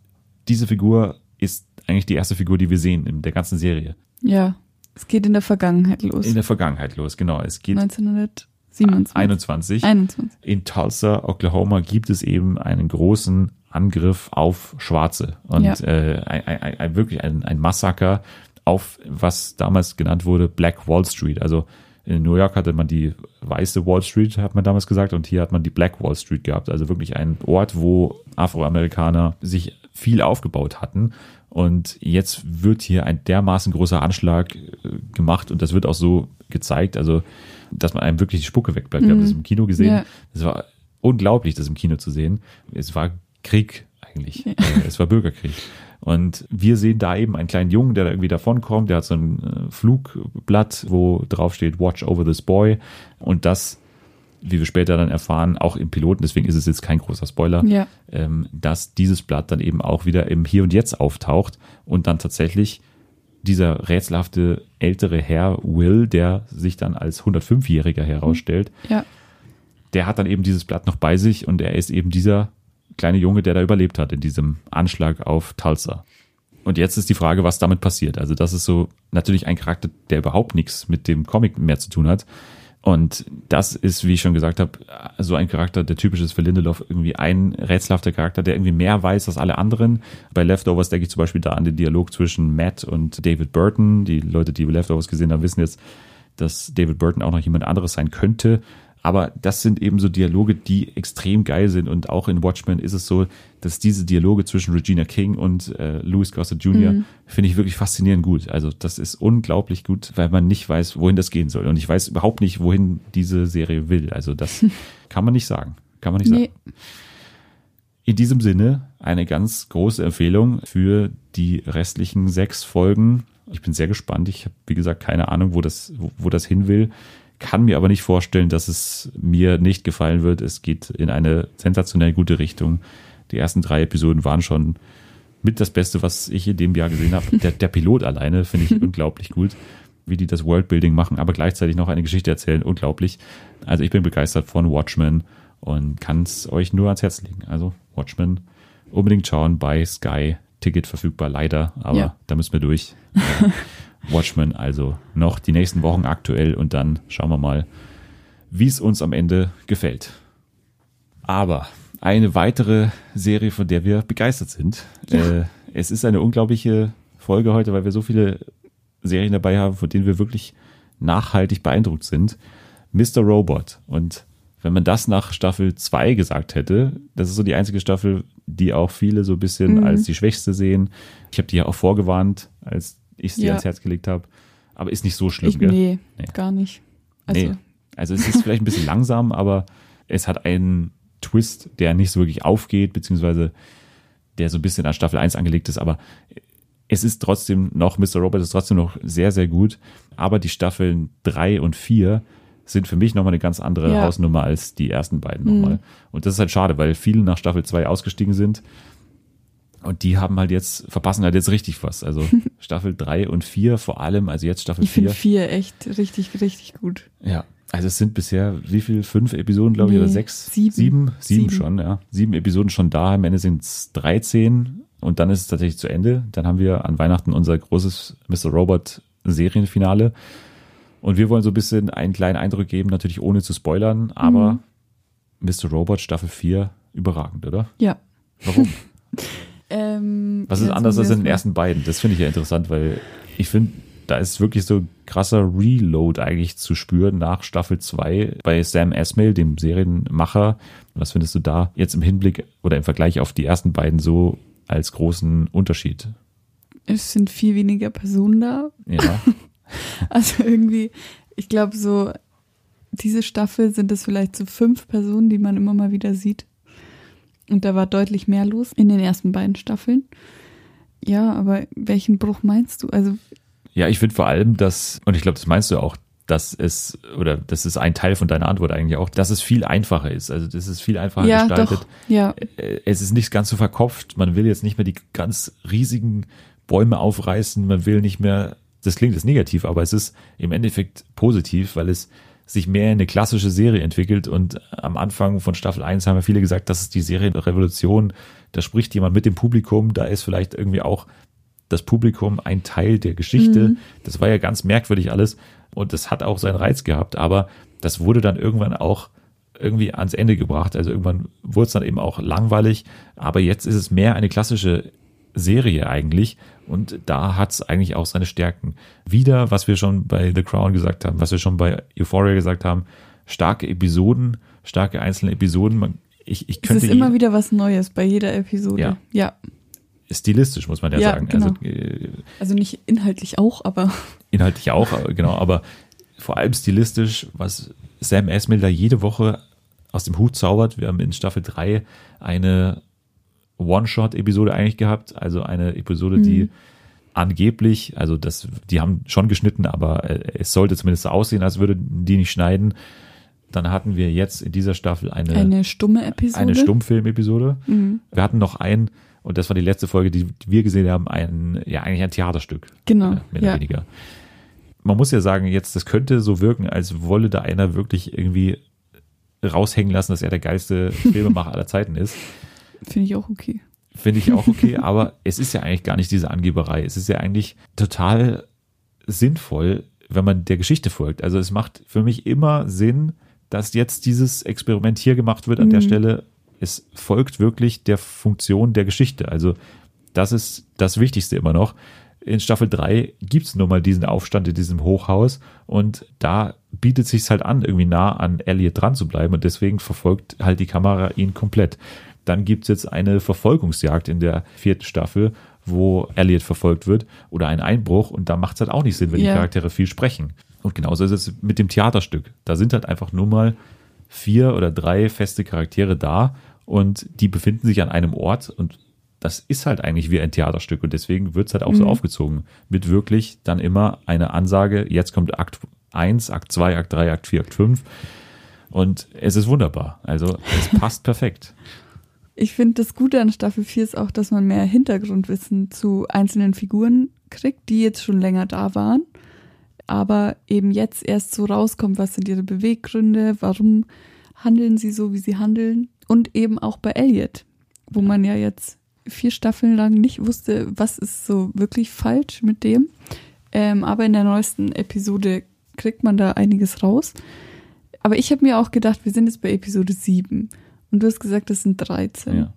diese Figur ist eigentlich die erste Figur, die wir sehen in der ganzen Serie. Ja, es geht in der Vergangenheit los. In der Vergangenheit los, genau. Es geht 1927. 21. 21. in Tulsa, Oklahoma, gibt es eben einen großen Angriff auf Schwarze und Ja. äh, ein, ein, ein, wirklich ein, ein Massaker auf was damals genannt wurde Black Wall Street. Also in New York hatte man die weiße Wall Street, hat man damals gesagt, und hier hat man die Black Wall Street gehabt. Also wirklich ein Ort, wo Afroamerikaner sich viel aufgebaut hatten. Und jetzt wird hier ein dermaßen großer Anschlag äh, gemacht und das wird auch so gezeigt, also dass man einem wirklich die Spucke wegbleibt. Wir haben das im Kino gesehen. Ja. Es war unglaublich, das im Kino zu sehen. Es war Krieg eigentlich. Äh, Es war Bürgerkrieg. Und wir sehen da eben einen kleinen Jungen, der da irgendwie davonkommt. Der hat so ein äh, Flugblatt, wo drauf steht, Watch over this boy. Und das, wie wir später dann erfahren, auch im Piloten, deswegen ist es jetzt kein großer Spoiler, Ja. ähm, dass dieses Blatt dann eben auch wieder im Hier und Jetzt auftaucht und dann tatsächlich dieser rätselhafte ältere Herr Will, der sich dann als 105-Jähriger herausstellt, Ja. der hat dann eben dieses Blatt noch bei sich und er ist eben dieser kleine Junge, der da überlebt hat in diesem Anschlag auf Tulsa. Und jetzt ist die Frage, was damit passiert. Also das ist so natürlich ein Charakter, der überhaupt nichts mit dem Comic mehr zu tun hat. Und das ist, wie ich schon gesagt habe, so ein Charakter, der typisch ist für Lindelof, irgendwie ein rätselhafter Charakter, der irgendwie mehr weiß als alle anderen. Bei Leftovers denke ich zum Beispiel da an den Dialog zwischen Matt und David Burton. Die Leute, die Leftovers gesehen haben, wissen jetzt, dass David Burton auch noch jemand anderes sein könnte. Aber das sind eben so Dialoge, die extrem geil sind. Und auch in Watchmen ist es so, dass diese Dialoge zwischen Regina King und äh, Louis Gossett Jr. finde ich wirklich faszinierend gut. Also das ist unglaublich gut, weil man nicht weiß, wohin das gehen soll. Und ich weiß überhaupt nicht, wohin diese Serie will. Also das [laughs] kann man nicht sagen. Kann man nicht Nee. sagen. In diesem Sinne eine ganz große Empfehlung für die restlichen sechs Folgen. Ich bin sehr gespannt. Ich habe, wie gesagt, keine Ahnung, wo das, wo, wo das hin will. Kann mir aber nicht vorstellen, dass es mir nicht gefallen wird. Es geht in eine sensationell gute Richtung. Die ersten drei Episoden waren schon mit das Beste, was ich in dem Jahr gesehen habe. Der, der Pilot alleine finde ich [laughs] unglaublich gut, wie die das Worldbuilding machen, aber gleichzeitig noch eine Geschichte erzählen. Unglaublich. Also ich bin begeistert von Watchmen und kann es euch nur ans Herz legen. Also Watchmen unbedingt schauen bei Sky. Ticket verfügbar, leider, aber Ja. da müssen wir durch. [laughs] Watchmen also noch die nächsten Wochen aktuell und dann schauen wir mal, wie es uns am Ende gefällt. Aber eine weitere Serie, von der wir begeistert sind. Äh, es ist eine unglaubliche Folge heute, weil wir so viele Serien dabei haben, von denen wir wirklich nachhaltig beeindruckt sind. Mr. Robot. Und wenn man das nach Staffel 2 gesagt hätte, das ist so die einzige Staffel, die auch viele so ein bisschen als die schwächste sehen. Ich habe die ja auch vorgewarnt, als ich sie Ja. ans Herz gelegt habe. aber ist nicht so schlimm, Ich, gell? nee, Nee. gar nicht. Also, nee. Also es ist vielleicht ein bisschen langsam, aber es hat einen Twist, der nicht so wirklich aufgeht, beziehungsweise der so ein bisschen an Staffel 1 angelegt ist, aber es ist trotzdem noch, Mr. Robert ist trotzdem noch sehr, sehr gut, aber die Staffeln 3 und 4 sind für mich nochmal eine ganz andere Ja. Hausnummer als die ersten beiden nochmal. Und das ist halt schade, weil viele nach Staffel 2 ausgestiegen sind und die haben halt jetzt, verpassen halt jetzt richtig was. Also [laughs] Staffel 3 und 4 vor allem, also jetzt Staffel ich finde 4. vier echt richtig, richtig gut. Ja, also es sind bisher wie viel? Fünf Episoden, glaube ich, Nee, oder sechs? sieben. Sieben, sieben Sieben. schon, ja. Sieben Episoden schon da. Am Ende sind es 13 und dann ist es tatsächlich zu Ende. Dann haben wir an Weihnachten unser großes Mr. Robot Serienfinale. Und wir wollen so ein bisschen einen kleinen Eindruck geben, natürlich ohne zu spoilern, aber Mr. Robot Staffel 4 überragend, oder? Ja. Warum? [laughs] Ähm, Was ist anders als in den erst ersten beiden? Das finde ich ja interessant, weil ich finde, da ist wirklich so krasser Reload eigentlich zu spüren nach Staffel 2 bei Sam Esmail, dem Serienmacher. Was findest du da jetzt im Hinblick oder im Vergleich auf die ersten beiden so als großen Unterschied? Es sind viel weniger Personen da. Ja, [laughs] Also irgendwie, ich glaube so, diese Staffel sind es vielleicht so fünf Personen, die man immer mal wieder sieht. Und da war deutlich mehr los in den ersten beiden Staffeln. Ja, aber welchen Bruch meinst du? Also, ja ich finde vor allem, dass, und ich glaube, das meinst du auch, dass es, oder das ist ein Teil von deiner Antwort eigentlich auch, dass es viel einfacher ist. Also das ist viel einfacher ja, gestaltet. doch, ja, äh, es ist nicht ganz so verkopft. Man will jetzt nicht mehr die ganz riesigen Bäume aufreißen. Man will nicht mehr, das klingt jetzt negativ, aber es ist im Endeffekt positiv, weil es sich mehr in eine klassische Serie entwickelt. Und am Anfang von Staffel 1 haben ja viele gesagt, das ist die Serienrevolution. Da spricht jemand mit dem Publikum. Da ist vielleicht irgendwie auch das Publikum ein Teil der Geschichte. Das war ja ganz merkwürdig alles. Und das hat auch seinen Reiz gehabt. Aber das wurde dann irgendwann auch irgendwie ans Ende gebracht. Also irgendwann wurde es dann eben auch langweilig. Aber jetzt ist es mehr eine klassische Serie eigentlich. Und da hat es eigentlich auch seine Stärken. Wieder, was wir schon bei The Crown gesagt haben, was wir schon bei Euphoria gesagt haben, starke Episoden, starke einzelne Episoden. Man, ich, ich es könnte ist immer wieder was Neues bei jeder Episode. Ja. ja. stilistisch, muss man ja, Ja, sagen. genau. Also äh, Also nicht inhaltlich auch, aber [laughs] inhaltlich auch, äh, genau, aber vor allem stilistisch, was Sam Esmail da jede Woche aus dem Hut zaubert. Wir haben in Staffel 3 eine One-Shot-Episode eigentlich gehabt, also eine Episode, die angeblich, also das, die haben schon geschnitten, aber äh, es sollte zumindest so aussehen, als würden die nicht schneiden. Dann hatten wir jetzt in dieser Staffel eine, eine stumme Episode. eine Stummfilm-Episode. Mhm. Wir hatten noch ein, und das war die letzte Folge, die wir gesehen haben, ein, ja, eigentlich ein Theaterstück. Genau, äh, Mehr oder ja. weniger. Man muss ja sagen, jetzt, das könnte so wirken, als wolle da einer wirklich irgendwie raushängen lassen, dass er der geilste Filmemacher aller Zeiten ist. Finde ich auch okay. Finde ich auch okay, [laughs] aber es ist ja eigentlich gar nicht diese Angeberei. Es ist ja eigentlich total sinnvoll, wenn man der Geschichte folgt. Also es macht für mich immer Sinn, dass jetzt dieses Experiment hier gemacht wird an der Stelle. Es folgt wirklich der Funktion der Geschichte. Also das ist das Wichtigste immer noch. In Staffel 3 gibt es nun mal diesen Aufstand in diesem Hochhaus und da bietet sich halt an, irgendwie nah an Elliot dran zu bleiben und deswegen verfolgt halt die Kamera ihn komplett. Dann gibt es jetzt eine Verfolgungsjagd in der vierten Staffel, wo Elliot verfolgt wird oder ein Einbruch und da macht es halt auch nicht Sinn, wenn die Ja. Charaktere viel sprechen. Und genauso ist es mit dem Theaterstück. Da sind halt einfach nur mal vier oder drei feste Charaktere da und die befinden sich an einem Ort und das ist halt eigentlich wie ein Theaterstück und deswegen wird es halt auch so aufgezogen. Mit wirklich dann immer eine Ansage, jetzt kommt Akt 1, Akt 2, Akt 3, Akt 4, Akt 5 und es ist wunderbar. Also es passt [laughs] perfekt. Ich finde, das Gute an Staffel 4 ist auch, dass man mehr Hintergrundwissen zu einzelnen Figuren kriegt, die jetzt schon länger da waren, aber eben jetzt erst so rauskommt, was sind ihre Beweggründe, warum handeln sie so, wie sie handeln. Und eben auch bei Elliot, wo man ja jetzt vier Staffeln lang nicht wusste, was ist so wirklich falsch mit dem. Ähm, aber in der neuesten Episode kriegt man da einiges raus. Aber ich habe mir auch gedacht, wir sind jetzt bei Episode 7. Und du hast gesagt, das sind 13. Ja.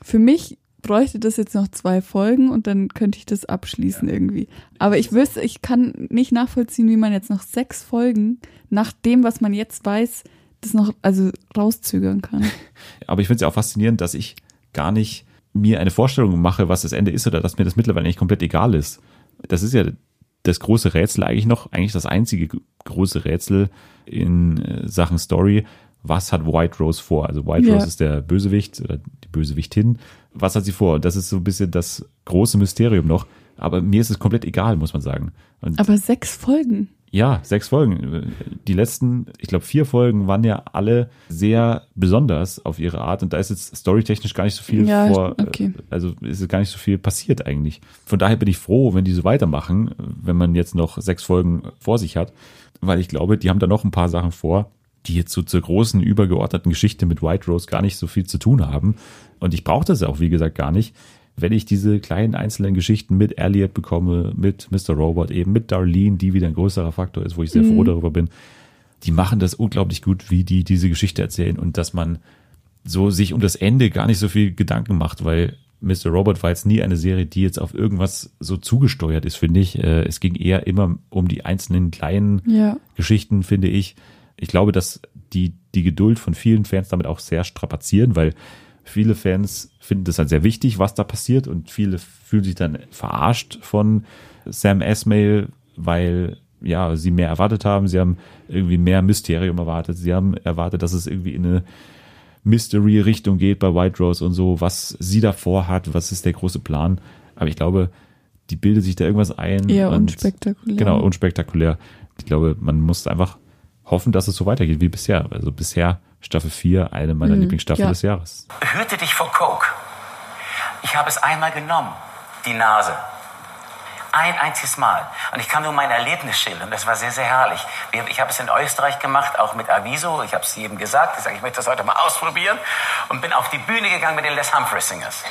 Für mich bräuchte das jetzt noch zwei Folgen und dann könnte ich das abschließen irgendwie. Aber ich wüsste, ich kann nicht nachvollziehen, wie man jetzt noch sechs Folgen nach dem, was man jetzt weiß, das noch also rauszögern kann. [laughs] Aber ich finde es ja auch faszinierend, dass ich gar nicht mir eine Vorstellung mache, was das Ende ist oder dass mir das mittlerweile nicht komplett egal ist. Das ist ja das große Rätsel eigentlich noch, eigentlich das einzige große Rätsel in äh, Sachen Story. Was hat White Rose vor? Also White Ja. Rose ist der Bösewicht oder die Bösewichtin. Was hat sie vor? Das ist so ein bisschen das große Mysterium noch. Aber mir ist es komplett egal, muss man sagen. Und Aber sechs Folgen. ja, sechs Folgen. Die letzten, ich glaube, vier Folgen waren ja alle sehr besonders auf ihre Art und da ist jetzt storytechnisch gar nicht so viel Ja, vor, okay. äh, also ist es gar nicht so viel passiert eigentlich. Von daher bin ich froh, wenn die so weitermachen, wenn man jetzt noch sechs Folgen vor sich hat, weil ich glaube, die haben da noch ein paar Sachen vor, die jetzt so zur großen übergeordneten Geschichte mit White Rose gar nicht so viel zu tun haben. Und ich brauche das auch, wie gesagt, gar nicht wenn ich diese kleinen einzelnen Geschichten mit Elliot bekomme, mit Mr. Robot, eben mit Darlene, die wieder ein größerer Faktor ist, wo ich sehr froh darüber bin, die machen das unglaublich gut, wie die diese Geschichte erzählen und dass man so sich um das Ende gar nicht so viel Gedanken macht, weil Mr. Robot war jetzt nie eine Serie, die jetzt auf irgendwas so zugesteuert ist, finde ich. Äh, Es ging eher immer um die einzelnen kleinen Ja. Geschichten, finde ich. Ich glaube, dass die, die Geduld von vielen Fans damit auch sehr strapazieren, weil viele Fans finden das halt sehr wichtig, was da passiert und viele fühlen sich dann verarscht von Sam Esmail, weil ja, sie mehr erwartet haben, sie haben irgendwie mehr Mysterium erwartet, sie haben erwartet, dass es irgendwie in eine Mystery-Richtung geht bei White Rose und so, was sie davor hat, was ist der große Plan. Aber ich glaube, die bildet sich da irgendwas ein. Eher und- unspektakulär. Genau, unspektakulär. Ich glaube, man muss einfach hoffen, dass es so weitergeht wie bisher. Also bisher Staffel 4, eine meiner Lieblingsstaffeln ja. des Jahres. Hüte dich vor Coke. Ich habe es einmal genommen, die Nase. Ein einziges Mal. Und ich kann nur mein Erlebnis schildern. Das war sehr, sehr herrlich. Ich habe es in Österreich gemacht, auch mit Aviso. Ich habe es jedem gesagt. Ich sage, ich möchte das heute mal ausprobieren. Und bin auf die Bühne gegangen mit den Les Humphrey Singers.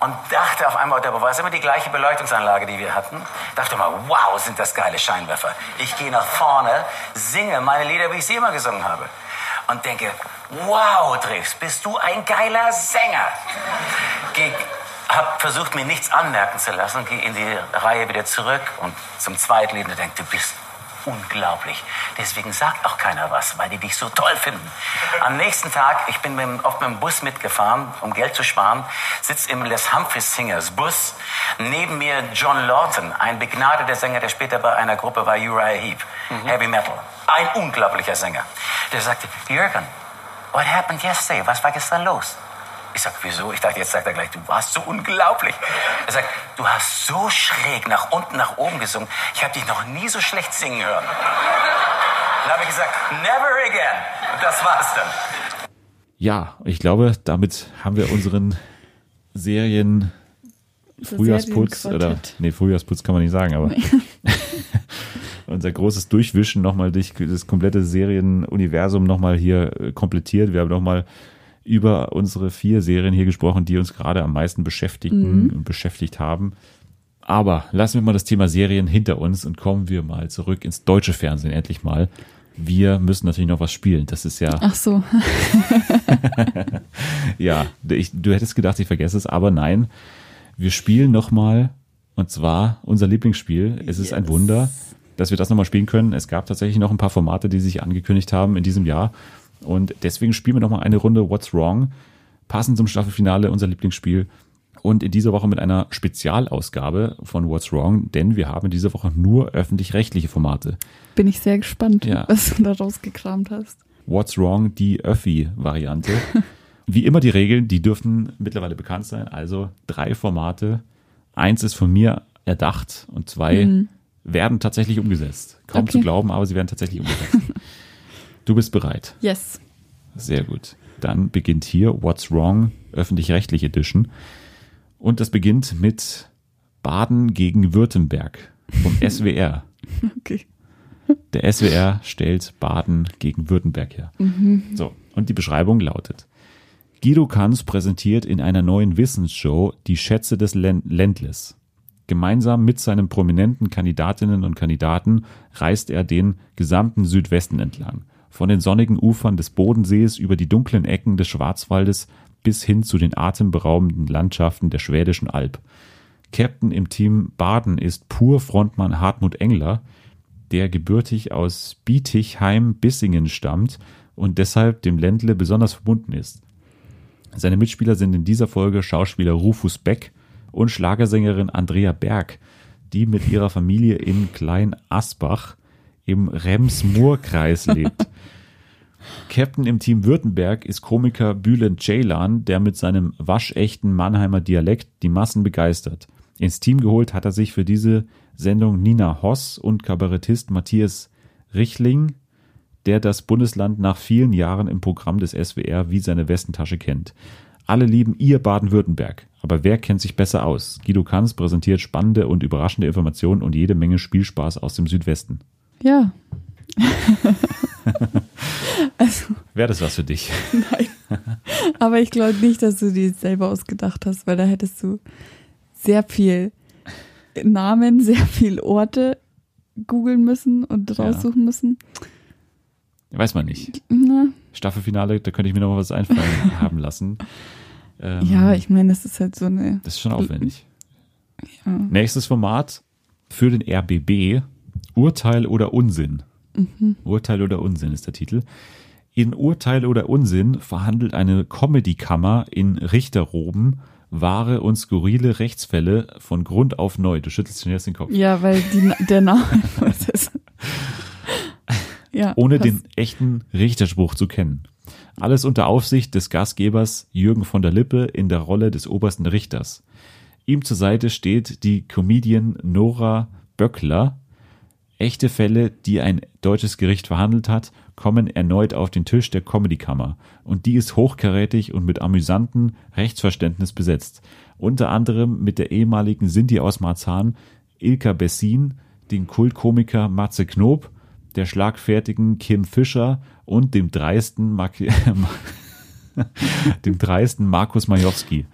Und dachte auf einmal, da war es immer die gleiche Beleuchtungsanlage, die wir hatten. Dachte mal, wow, sind das geile Scheinwerfer. Ich gehe nach vorne, singe meine Lieder, wie ich sie immer gesungen habe. Und denke, wow, Dres, bist du ein geiler Sänger. Geh, hab versucht, mir nichts anmerken zu lassen, gehe in die Reihe wieder zurück und zum zweiten Lied und denke, du bist unglaublich. Deswegen sagt auch keiner was, weil die dich so toll finden. Am nächsten Tag, ich bin mit, dem- oft mit dem Bus mitgefahren, um Geld zu sparen, sitzt im Les Humphrey Singers Bus neben mir John Lawton, ein begnadeter Sänger, der später bei einer Gruppe war, Uriah Heep, Heavy Metal. Ein unglaublicher Sänger. Der sagte, Jürgen, what happened yesterday? Was war gestern los? Ich sag, wieso? Ich dachte, jetzt sagt er gleich, du warst so unglaublich. Er sagt, du hast so schräg nach unten, nach oben gesungen. Ich habe dich noch nie so schlecht singen hören. Dann habe ich gesagt, never again. Und das war's dann. Ja, ich glaube, damit haben wir unseren Serien Frühjahrsputz oder nee, Frühjahrsputz kann man nicht sagen, aber [laughs] unser großes Durchwischen nochmal durch das komplette Serienuniversum nochmal hier äh, komplettiert. Wir haben nochmal über unsere vier Serien hier gesprochen, die uns gerade am meisten beschäftigen und beschäftigt haben. Aber lassen wir mal das Thema Serien hinter uns und kommen wir mal zurück ins deutsche Fernsehen endlich mal. Wir müssen natürlich noch was spielen. Das ist ja Ach so. [laughs] ja, ich, du hättest gedacht, ich vergesse es, aber nein. Wir spielen nochmal, und zwar unser Lieblingsspiel. Es ist ein Yes. Wunder, dass wir das nochmal spielen können. Es gab tatsächlich noch ein paar Formate, die sich angekündigt haben in diesem Jahr. Und deswegen spielen wir nochmal eine Runde What's Wrong, passend zum Staffelfinale, unser Lieblingsspiel. Und in dieser Woche mit einer Spezialausgabe von What's Wrong, denn wir haben in dieser Woche nur öffentlich-rechtliche Formate. Bin ich sehr gespannt, Ja. was du da rausgekramt hast. What's Wrong, die Öffi-Variante. [laughs] Wie immer die Regeln, die dürften mittlerweile bekannt sein. Also drei Formate. Eins ist von mir erdacht und zwei werden tatsächlich umgesetzt. Kaum Okay. zu glauben, aber sie werden tatsächlich umgesetzt. Du bist bereit. Yes. Sehr gut. Dann beginnt hier What's Wrong, öffentlich-rechtlich Edition. Und das beginnt mit Baden gegen Württemberg vom [laughs] SWR. Okay. Der SWR stellt Baden gegen Württemberg her. So, und die Beschreibung lautet. Guido Kanz präsentiert in einer neuen Wissensshow die Schätze des Ländles. Gemeinsam mit seinen prominenten Kandidatinnen und Kandidaten reist er den gesamten Südwesten entlang. Von den sonnigen Ufern des Bodensees über die dunklen Ecken des Schwarzwaldes bis hin zu den atemberaubenden Landschaften der schwäbischen Alb. Captain im Team Baden ist pur Frontmann Hartmut Engler, der gebürtig aus Bietigheim-Bissingen stammt und deshalb dem Ländle besonders verbunden ist. Seine Mitspieler sind in dieser Folge Schauspieler Rufus Beck und Schlagersängerin Andrea Berg, die mit ihrer Familie in Klein Asbach im Rems-Murr-Kreis lebt. [laughs] Captain im Team Württemberg ist Komiker Bülent Ceylan, der mit seinem waschechten Mannheimer Dialekt die Massen begeistert. Ins Team geholt hat er sich für diese Sendung Nina Hoss und Kabarettist Matthias Richling, der das Bundesland nach vielen Jahren im Programm des SWR wie seine Westentasche kennt. Alle lieben ihr Baden-Württemberg. Aber wer kennt sich besser aus? Guido Kanz präsentiert spannende und überraschende Informationen und jede Menge Spielspaß aus dem Südwesten. Ja. [laughs] also, Wäre das was für dich? nein. [laughs] Aber ich glaube nicht, dass du die selber ausgedacht hast, weil da hättest du sehr viel Namen, sehr viel Orte googeln müssen und raussuchen müssen. Weiß man nicht. Na, Staffelfinale, da könnte ich mir noch mal was einfallen [laughs] haben lassen. Ähm, ja, ich meine, das ist halt so eine. Das ist schon aufwendig. Ja. Nächstes Format für den RBB. Urteil oder Unsinn. Mhm. Urteil oder Unsinn ist der Titel. In Urteil oder Unsinn verhandelt eine Comedy-Kammer in Richterroben wahre und skurrile Rechtsfälle von Grund auf neu. Du schüttelst schon jetzt den Kopf. Ja, weil die, der Name [laughs] ist. [laughs] Ja, ohne passt. den echten Richterspruch zu kennen. Alles unter Aufsicht des Gastgebers Jürgen von der Lippe in der Rolle des obersten Richters. Ihm zur Seite steht die Comedian Nora Böckler. Echte Fälle, die ein deutsches Gericht verhandelt hat, kommen erneut auf den Tisch der Comedykammer. Und die ist hochkarätig und mit amüsantem Rechtsverständnis besetzt. Unter anderem mit der ehemaligen Sinti aus Marzahn, Ilka Bessin, dem Kultkomiker Matze Knob, der schlagfertigen Kim Fischer und dem dreisten, Mark [laughs] dem dreisten Markus Majowski.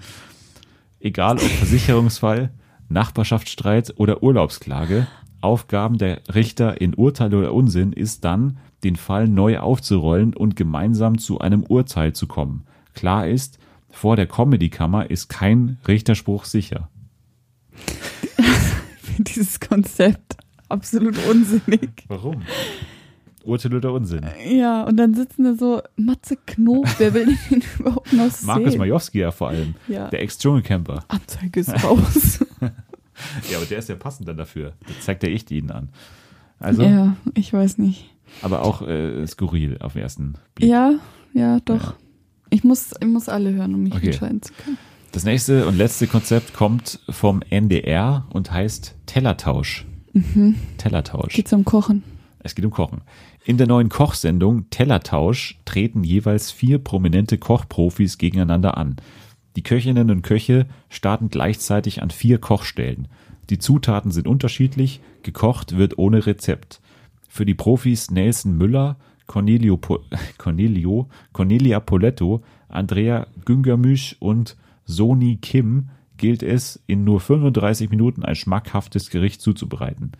Egal ob Versicherungsfall, Nachbarschaftsstreit oder Urlaubsklage, Aufgaben der Richter in Urteil oder Unsinn ist dann, den Fall neu aufzurollen und gemeinsam zu einem Urteil zu kommen. Klar ist, vor der Comedykammer ist kein Richterspruch sicher. [laughs] dieses Konzept absolut unsinnig. Warum? Urteil oder Unsinn? Ja, und dann sitzen da so Matze Knob, wer will den überhaupt noch sehen? Markus Majowski ja vor allem, Ja. der Ex-Dschungelcamper. Anzeige ist raus. [laughs] [laughs] Ja, aber der ist ja passend dann dafür. Das zeigt ja ich ihn an. Also, ja, ich weiß nicht. aber auch äh, skurril auf den ersten Blick. Ja, ja, doch. Ja. Ich, muss, ich muss alle hören, um mich Okay. entscheiden zu können. Das nächste und letzte Konzept kommt vom NDR und heißt Tellertausch. Tellertausch. Geht zum Kochen. Es geht um Kochen. In der neuen Kochsendung Tellertausch treten jeweils vier prominente Kochprofis gegeneinander an. Die Köchinnen und Köche starten gleichzeitig an vier Kochstellen. Die Zutaten sind unterschiedlich, gekocht wird ohne Rezept. Für die Profis Nelson Müller, Cornelio, [laughs] Cornelio Cornelia Poletto, Andrea Güngermüsch und Soni Kim gilt es, in nur 35 Minuten ein schmackhaftes Gericht zuzubereiten.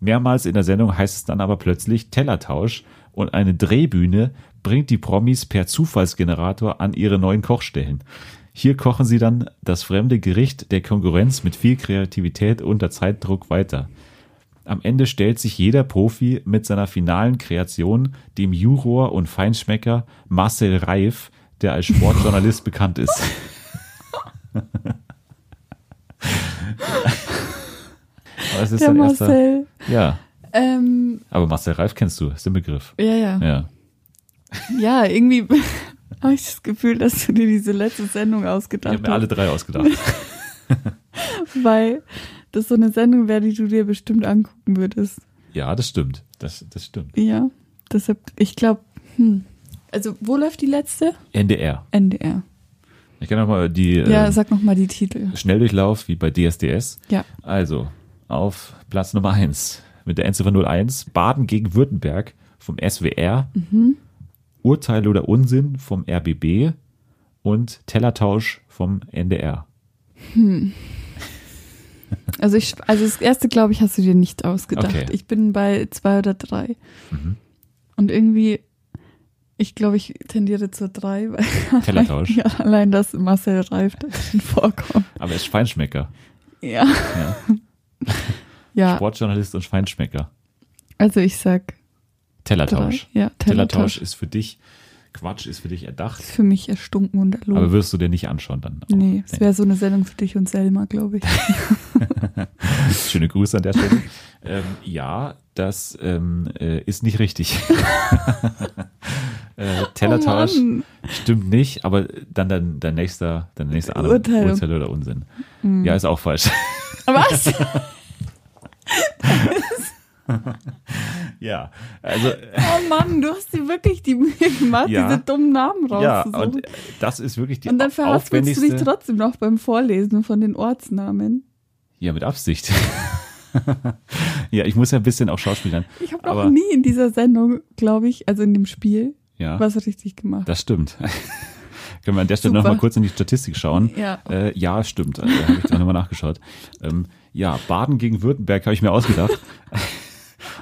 Mehrmals in der Sendung heißt es dann aber plötzlich Tellertausch und eine Drehbühne bringt die Promis per Zufallsgenerator an ihre neuen Kochstellen. Hier kochen sie dann das fremde Gericht der Konkurrenz mit viel Kreativität unter Zeitdruck weiter. Am Ende stellt sich jeder Profi mit seiner finalen Kreation dem Juror und Feinschmecker Marcel Reif, der als Sportjournalist bekannt ist. [laughs] Aber es ist Der dein erster- Marcel. Ja, Ähm, aber Marcel Reif kennst du, ist der Begriff. ja, ja. Ja. Ja, irgendwie habe ich das Gefühl, dass du dir diese letzte Sendung Ich ausgedacht habe mir alle hast. drei ausgedacht. [laughs] Weil das so eine Sendung wäre, die du dir bestimmt angucken würdest. Ja, das stimmt. Das, das stimmt. Ja, deshalb, ich glaube, hm. Also, wo läuft die letzte? NDR. NDR. Ich kann nochmal die Ja, äh, sag nochmal die Titel. Schnelldurchlauf wie bei DSDS. Ja. Also, auf Platz Nummer 1 mit der Endziffer 01 Baden gegen Württemberg vom SWR, Mhm. Urteil oder Unsinn vom RBB und Tellertausch vom NDR. Also, ich, also das erste, glaube ich, hast du dir nicht ausgedacht. Okay. Ich bin bei zwei oder drei. Mhm. Und irgendwie, ich glaube, ich tendiere zur drei, weil [laughs] Tellertausch. [laughs] ja, allein, dass Marcel Reif da drin vorkommt. Aber er ist Feinschmecker. Ja. Ja. Ja, Sportjournalist und Feinschmecker. also ich sag drei. Tellertausch. Ja, Tellertausch Tellertausch. ist für dich Quatsch ist für dich erdacht. Ist für mich erstunken und erlogen. Aber wirst du dir nicht anschauen dann? auch? nee, es wäre so eine Sendung für dich und Selma, glaube ich. [laughs] Schöne Grüße an der Stelle. ähm, ja, das ähm, äh, ist nicht richtig. [laughs] äh, Tellertausch Oh stimmt nicht, aber dann dein, dein nächster, dein nächster Urteil. Urteil oder Unsinn. Mhm. Ja, ist auch falsch. Was? [laughs] [laughs] ja, also Oh Mann, du hast dir wirklich die Mühe gemacht, Ja. diese dummen Namen ja, rauszusuchen. und das ist wirklich die und dann verhaspelst du dich trotzdem noch beim Vorlesen von den Ortsnamen. Ja, mit Absicht. [laughs] ja, ich muss ja ein bisschen auch schauspielern. Ich habe noch nie in dieser Sendung, glaube ich, also in dem Spiel, Ja. was richtig gemacht. Das stimmt. [laughs] Können wir an der Stelle Super. noch mal kurz in die Statistik schauen? Ja. äh, ja stimmt. Da habe ich dann nochmal nachgeschaut. Ähm, ja, Baden gegen Württemberg habe ich mir ausgedacht.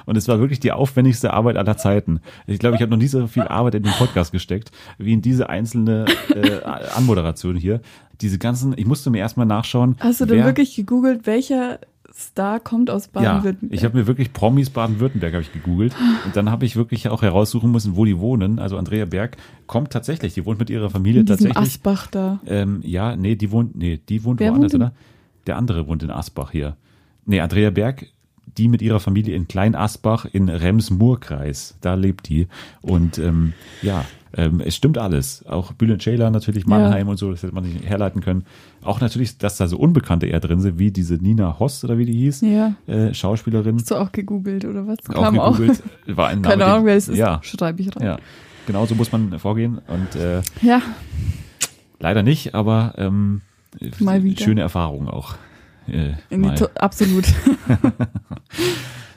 Und es war wirklich die aufwendigste Arbeit aller Zeiten. Ich glaube, ich habe noch nie so viel Arbeit in den Podcast gesteckt, wie in diese einzelne äh, [laughs] Anmoderation hier. Diese ganzen, ich musste mir erstmal nachschauen. Hast du denn wirklich gegoogelt, welcher Star kommt aus ja, Baden-Württemberg? ich habe mir wirklich Promis Baden-Württemberg habe ich gegoogelt [gasps] und dann habe ich wirklich auch heraussuchen müssen, wo die wohnen. Also Andrea Berg kommt tatsächlich, die wohnt mit ihrer Familie in tatsächlich. Asbach da. Ähm, ja, nee, die wohnt, nee, die wohnt Wer woanders, wohnt oder? Der andere wohnt in Asbach hier. Nee, Andrea Berg, die mit ihrer Familie in Klein Asbach in Rems-Murr-Kreis. Da lebt die. Und ähm, ja, ähm, es stimmt alles. Auch Bülent Ceylan natürlich, Mannheim und so, das hätte man nicht herleiten können. Auch natürlich, dass da so Unbekannte eher drin sind, wie diese Nina Hoss oder wie die hieß, Ja. äh, Schauspielerin. Hast du auch gegoogelt oder was? Auch gegoogelt. War ein [laughs] Name, Keine Ahnung, wer es ist. Ja, Schreibe ich rein. ja. Genau so muss man vorgehen. Und äh, Ja, Leider nicht, aber ähm, schöne Erfahrung auch. Äh, absolut. [laughs] [laughs]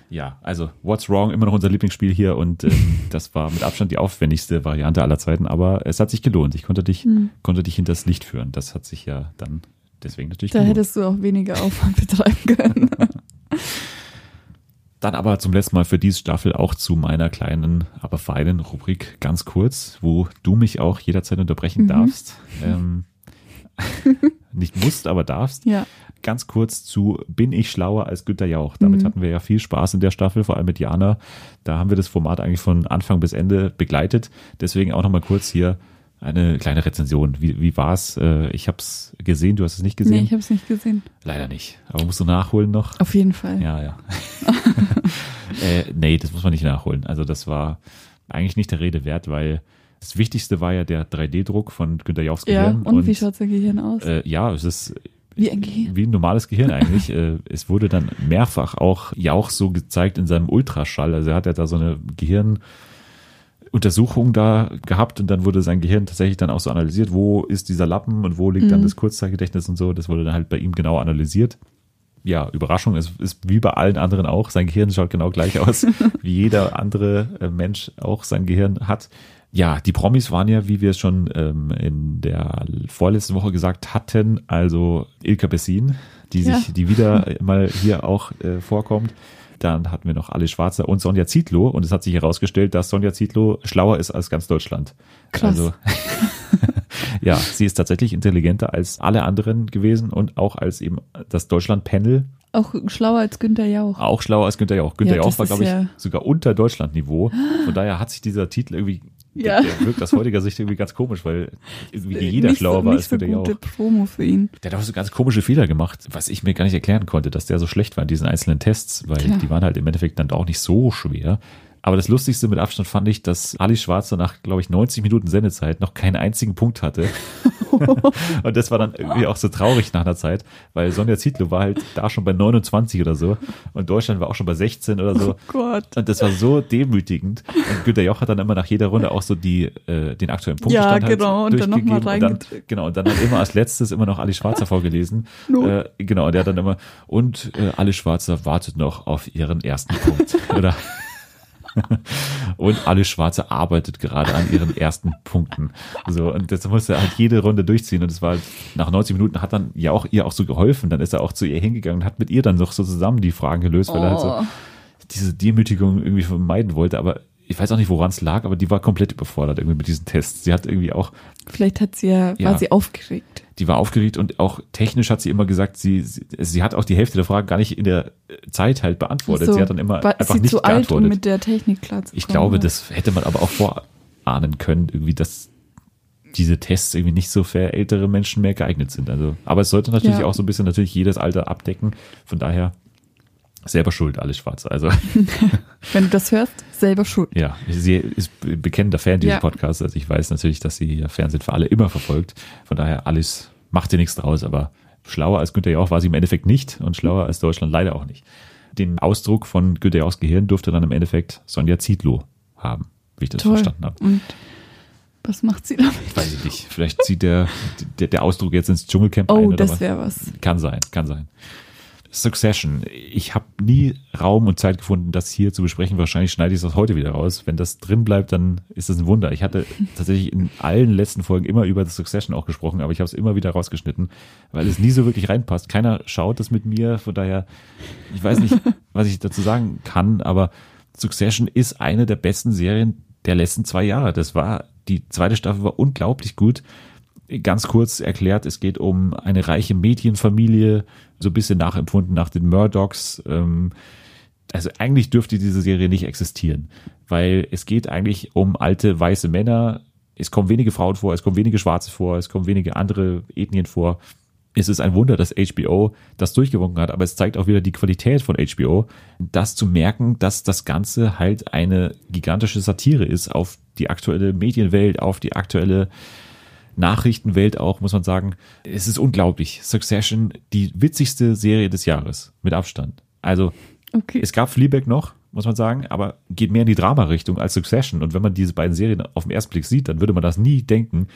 Ja, also What's Wrong, immer noch unser Lieblingsspiel hier und ähm, [laughs] das war mit Abstand die aufwendigste Variante aller Zeiten, aber es hat sich gelohnt. Ich konnte dich, Hm. konnte dich hinters Licht führen. Das hat sich ja dann deswegen natürlich Da gelohnt. hättest du auch weniger Aufwand betreiben können. Dann aber zum letzten Mal für diese Staffel auch zu meiner kleinen, aber feinen Rubrik ganz kurz, wo du mich auch jederzeit unterbrechen Mhm. darfst. Ähm, nicht musst, aber darfst. ja. Ganz kurz zu Bin ich schlauer als Günter Jauch? Damit Mhm. hatten wir ja viel Spaß in der Staffel, vor allem mit Jana. Da haben wir das Format eigentlich von Anfang bis Ende begleitet. Deswegen auch nochmal kurz hier eine kleine Rezension. Wie, wie war's? Äh, Ich habe es gesehen, du hast es nicht Nee, gesehen? ich habe es nicht gesehen. Leider nicht. Aber musst du nachholen noch? Auf jeden Fall. Ja, ja. [laughs] äh, nee, das muss man nicht nachholen. Also das war eigentlich nicht der Rede wert, weil das Wichtigste war ja der 3D-Druck von Günter Jauchs Ja, Gehirn. und, wie schaut sein Gehirn aus? äh, ja, es ist wie ein Gehirn. wie ein normales Gehirn eigentlich. Äh, es wurde dann mehrfach auch Jauch so gezeigt in seinem Ultraschall. Also er hat ja da so eine Gehirnuntersuchung da gehabt und dann wurde sein Gehirn tatsächlich dann auch so analysiert, wo ist dieser Lappen und wo liegt dann Mhm. das Kurzzeitgedächtnis und so. Das wurde dann halt bei ihm genau analysiert. Ja, Überraschung, es ist wie bei allen anderen auch. Sein Gehirn schaut genau gleich aus, [laughs] wie jeder andere äh, Mensch auch sein Gehirn hat. Ja, die Promis waren ja, wie wir es schon ähm, in der vorletzten Woche gesagt hatten, also Ilka Bessin, die Ja. sich, die wieder [laughs] mal hier auch äh, vorkommt. Dann hatten wir noch Ali Schwarzer und Sonja Zietlow und es hat sich herausgestellt, dass Sonja Zietlow schlauer ist als ganz Deutschland. Krass. Also, [laughs] ja, sie ist tatsächlich intelligenter als alle anderen gewesen und auch als eben das Deutschland-Panel Auch schlauer als Günther Jauch. auch schlauer als Günther Jauch. Günther Ja, Jauch war, glaube ich, ja- sogar unter Deutschlandniveau. Von daher hat sich dieser Titel irgendwie, Ja. der, der wirkt aus heutiger Sicht irgendwie ganz komisch, weil irgendwie jeder nicht schlauer so, war als so Jauch. gute Promo für ihn. Der hat auch so ganz komische Fehler gemacht, was ich mir gar nicht erklären konnte, dass der so schlecht war in diesen einzelnen Tests, weil Tja. die waren halt im Endeffekt dann auch nicht so schwer. Aber das Lustigste mit Abstand fand ich, dass Ali Schwarzer nach, glaube ich, 90 Minuten Sendezeit noch keinen einzigen Punkt hatte. [laughs] und das war dann irgendwie auch so traurig nach einer Zeit, weil Sonja Zietlow war halt da schon bei 29 oder so und Deutschland war auch schon bei 16 oder so. Oh Gott. Und das war so demütigend. Und Günter Jauch hat dann immer nach jeder Runde auch so die, äh, den aktuellen Punktestand Ja, halt genau, und dann noch mal durchgegeben. und dann, reingedrückt. genau, und dann hat immer als letztes immer noch Ali Schwarzer [laughs] vorgelesen. No. Äh, genau, und der hat dann immer, und äh, Ali Schwarzer wartet noch auf ihren ersten Punkt. Oder [laughs] [laughs] und Ali Schwarzer arbeitet gerade an ihren ersten Punkten. So, und das musste er halt jede Runde durchziehen. Und es war halt, nach 90 Minuten hat dann ja auch ihr auch so geholfen. Dann ist er auch zu ihr hingegangen und hat mit ihr dann noch so zusammen die Fragen gelöst, weil er halt so Oh. diese Demütigung irgendwie vermeiden wollte. Aber ich weiß auch nicht, woran es lag, aber die war komplett überfordert irgendwie mit diesen Tests. Sie hat irgendwie auch, Vielleicht hat sie ja, Ja. war sie aufgeregt. Die war aufgeregt und auch technisch hat sie immer gesagt, sie, sie, sie hat auch die Hälfte der Fragen gar nicht in der Zeit halt beantwortet. So, sie hat dann immer einfach sie nicht zu alt, um geantwortet. mit der Technik klarzukommen. ich glaube, das hätte man aber auch vor, ahnen können, irgendwie, dass diese Tests irgendwie nicht so für ältere Menschen mehr geeignet sind. Also, aber es sollte natürlich Ja. auch so ein bisschen natürlich jedes Alter abdecken. Von daher selber schuld, alles schwarz. Also [laughs] Wenn du das hörst, selber schuld. ja, sie ist bekennender Fan dieses Ja. Podcasts. Also ich weiß natürlich, dass sie Fernsehen für alle immer verfolgt. Von daher alles macht ihr nichts draus, aber schlauer als Günther Jauch war sie im Endeffekt nicht und schlauer als Deutschland leider auch nicht. Den Ausdruck von Günther Jauchs Gehirn durfte dann im Endeffekt Sonja Zietlow haben, wie ich das Toll. verstanden habe. Und was macht sie damit? Weiß ich nicht. Vielleicht zieht der, der, der Ausdruck jetzt ins Dschungelcamp ein Oh, das wäre was. Kann sein, kann sein. Succession. Ich habe nie Raum und Zeit gefunden, das hier zu besprechen. Wahrscheinlich schneide ich das heute wieder raus. Wenn das drin bleibt, dann ist das ein Wunder. Ich hatte [laughs] tatsächlich in allen letzten Folgen immer über das Succession auch gesprochen, aber ich habe es immer wieder rausgeschnitten, weil es nie so wirklich reinpasst. Keiner schaut das mit mir, von daher, ich weiß nicht, [laughs] was ich dazu sagen kann, aber Succession ist eine der besten Serien der letzten zwei Jahre. Das war, die zweite Staffel war unglaublich gut ganz kurz erklärt, es geht um eine reiche Medienfamilie, so ein bisschen nachempfunden nach den Murdochs. Ähm, also eigentlich dürfte diese Serie nicht existieren, weil es geht eigentlich um alte weiße Männer. Es kommen wenige Frauen vor, es kommen wenige Schwarze vor, es kommen wenige andere Ethnien vor. Es ist ein Wunder, dass HBO das durchgewunken hat, aber es zeigt auch wieder die Qualität von HBO, das zu merken, dass das Ganze halt eine gigantische Satire ist auf die aktuelle Medienwelt, auf die aktuelle Nachrichtenwelt auch, muss man sagen. Es ist unglaublich. Succession, die witzigste Serie des Jahres, mit Abstand. Also, Okay. es gab Fleabag noch, muss man sagen, aber geht mehr in die Drama-Richtung als Succession. Und wenn man diese beiden Serien auf den ersten Blick sieht, dann würde man das nie denken.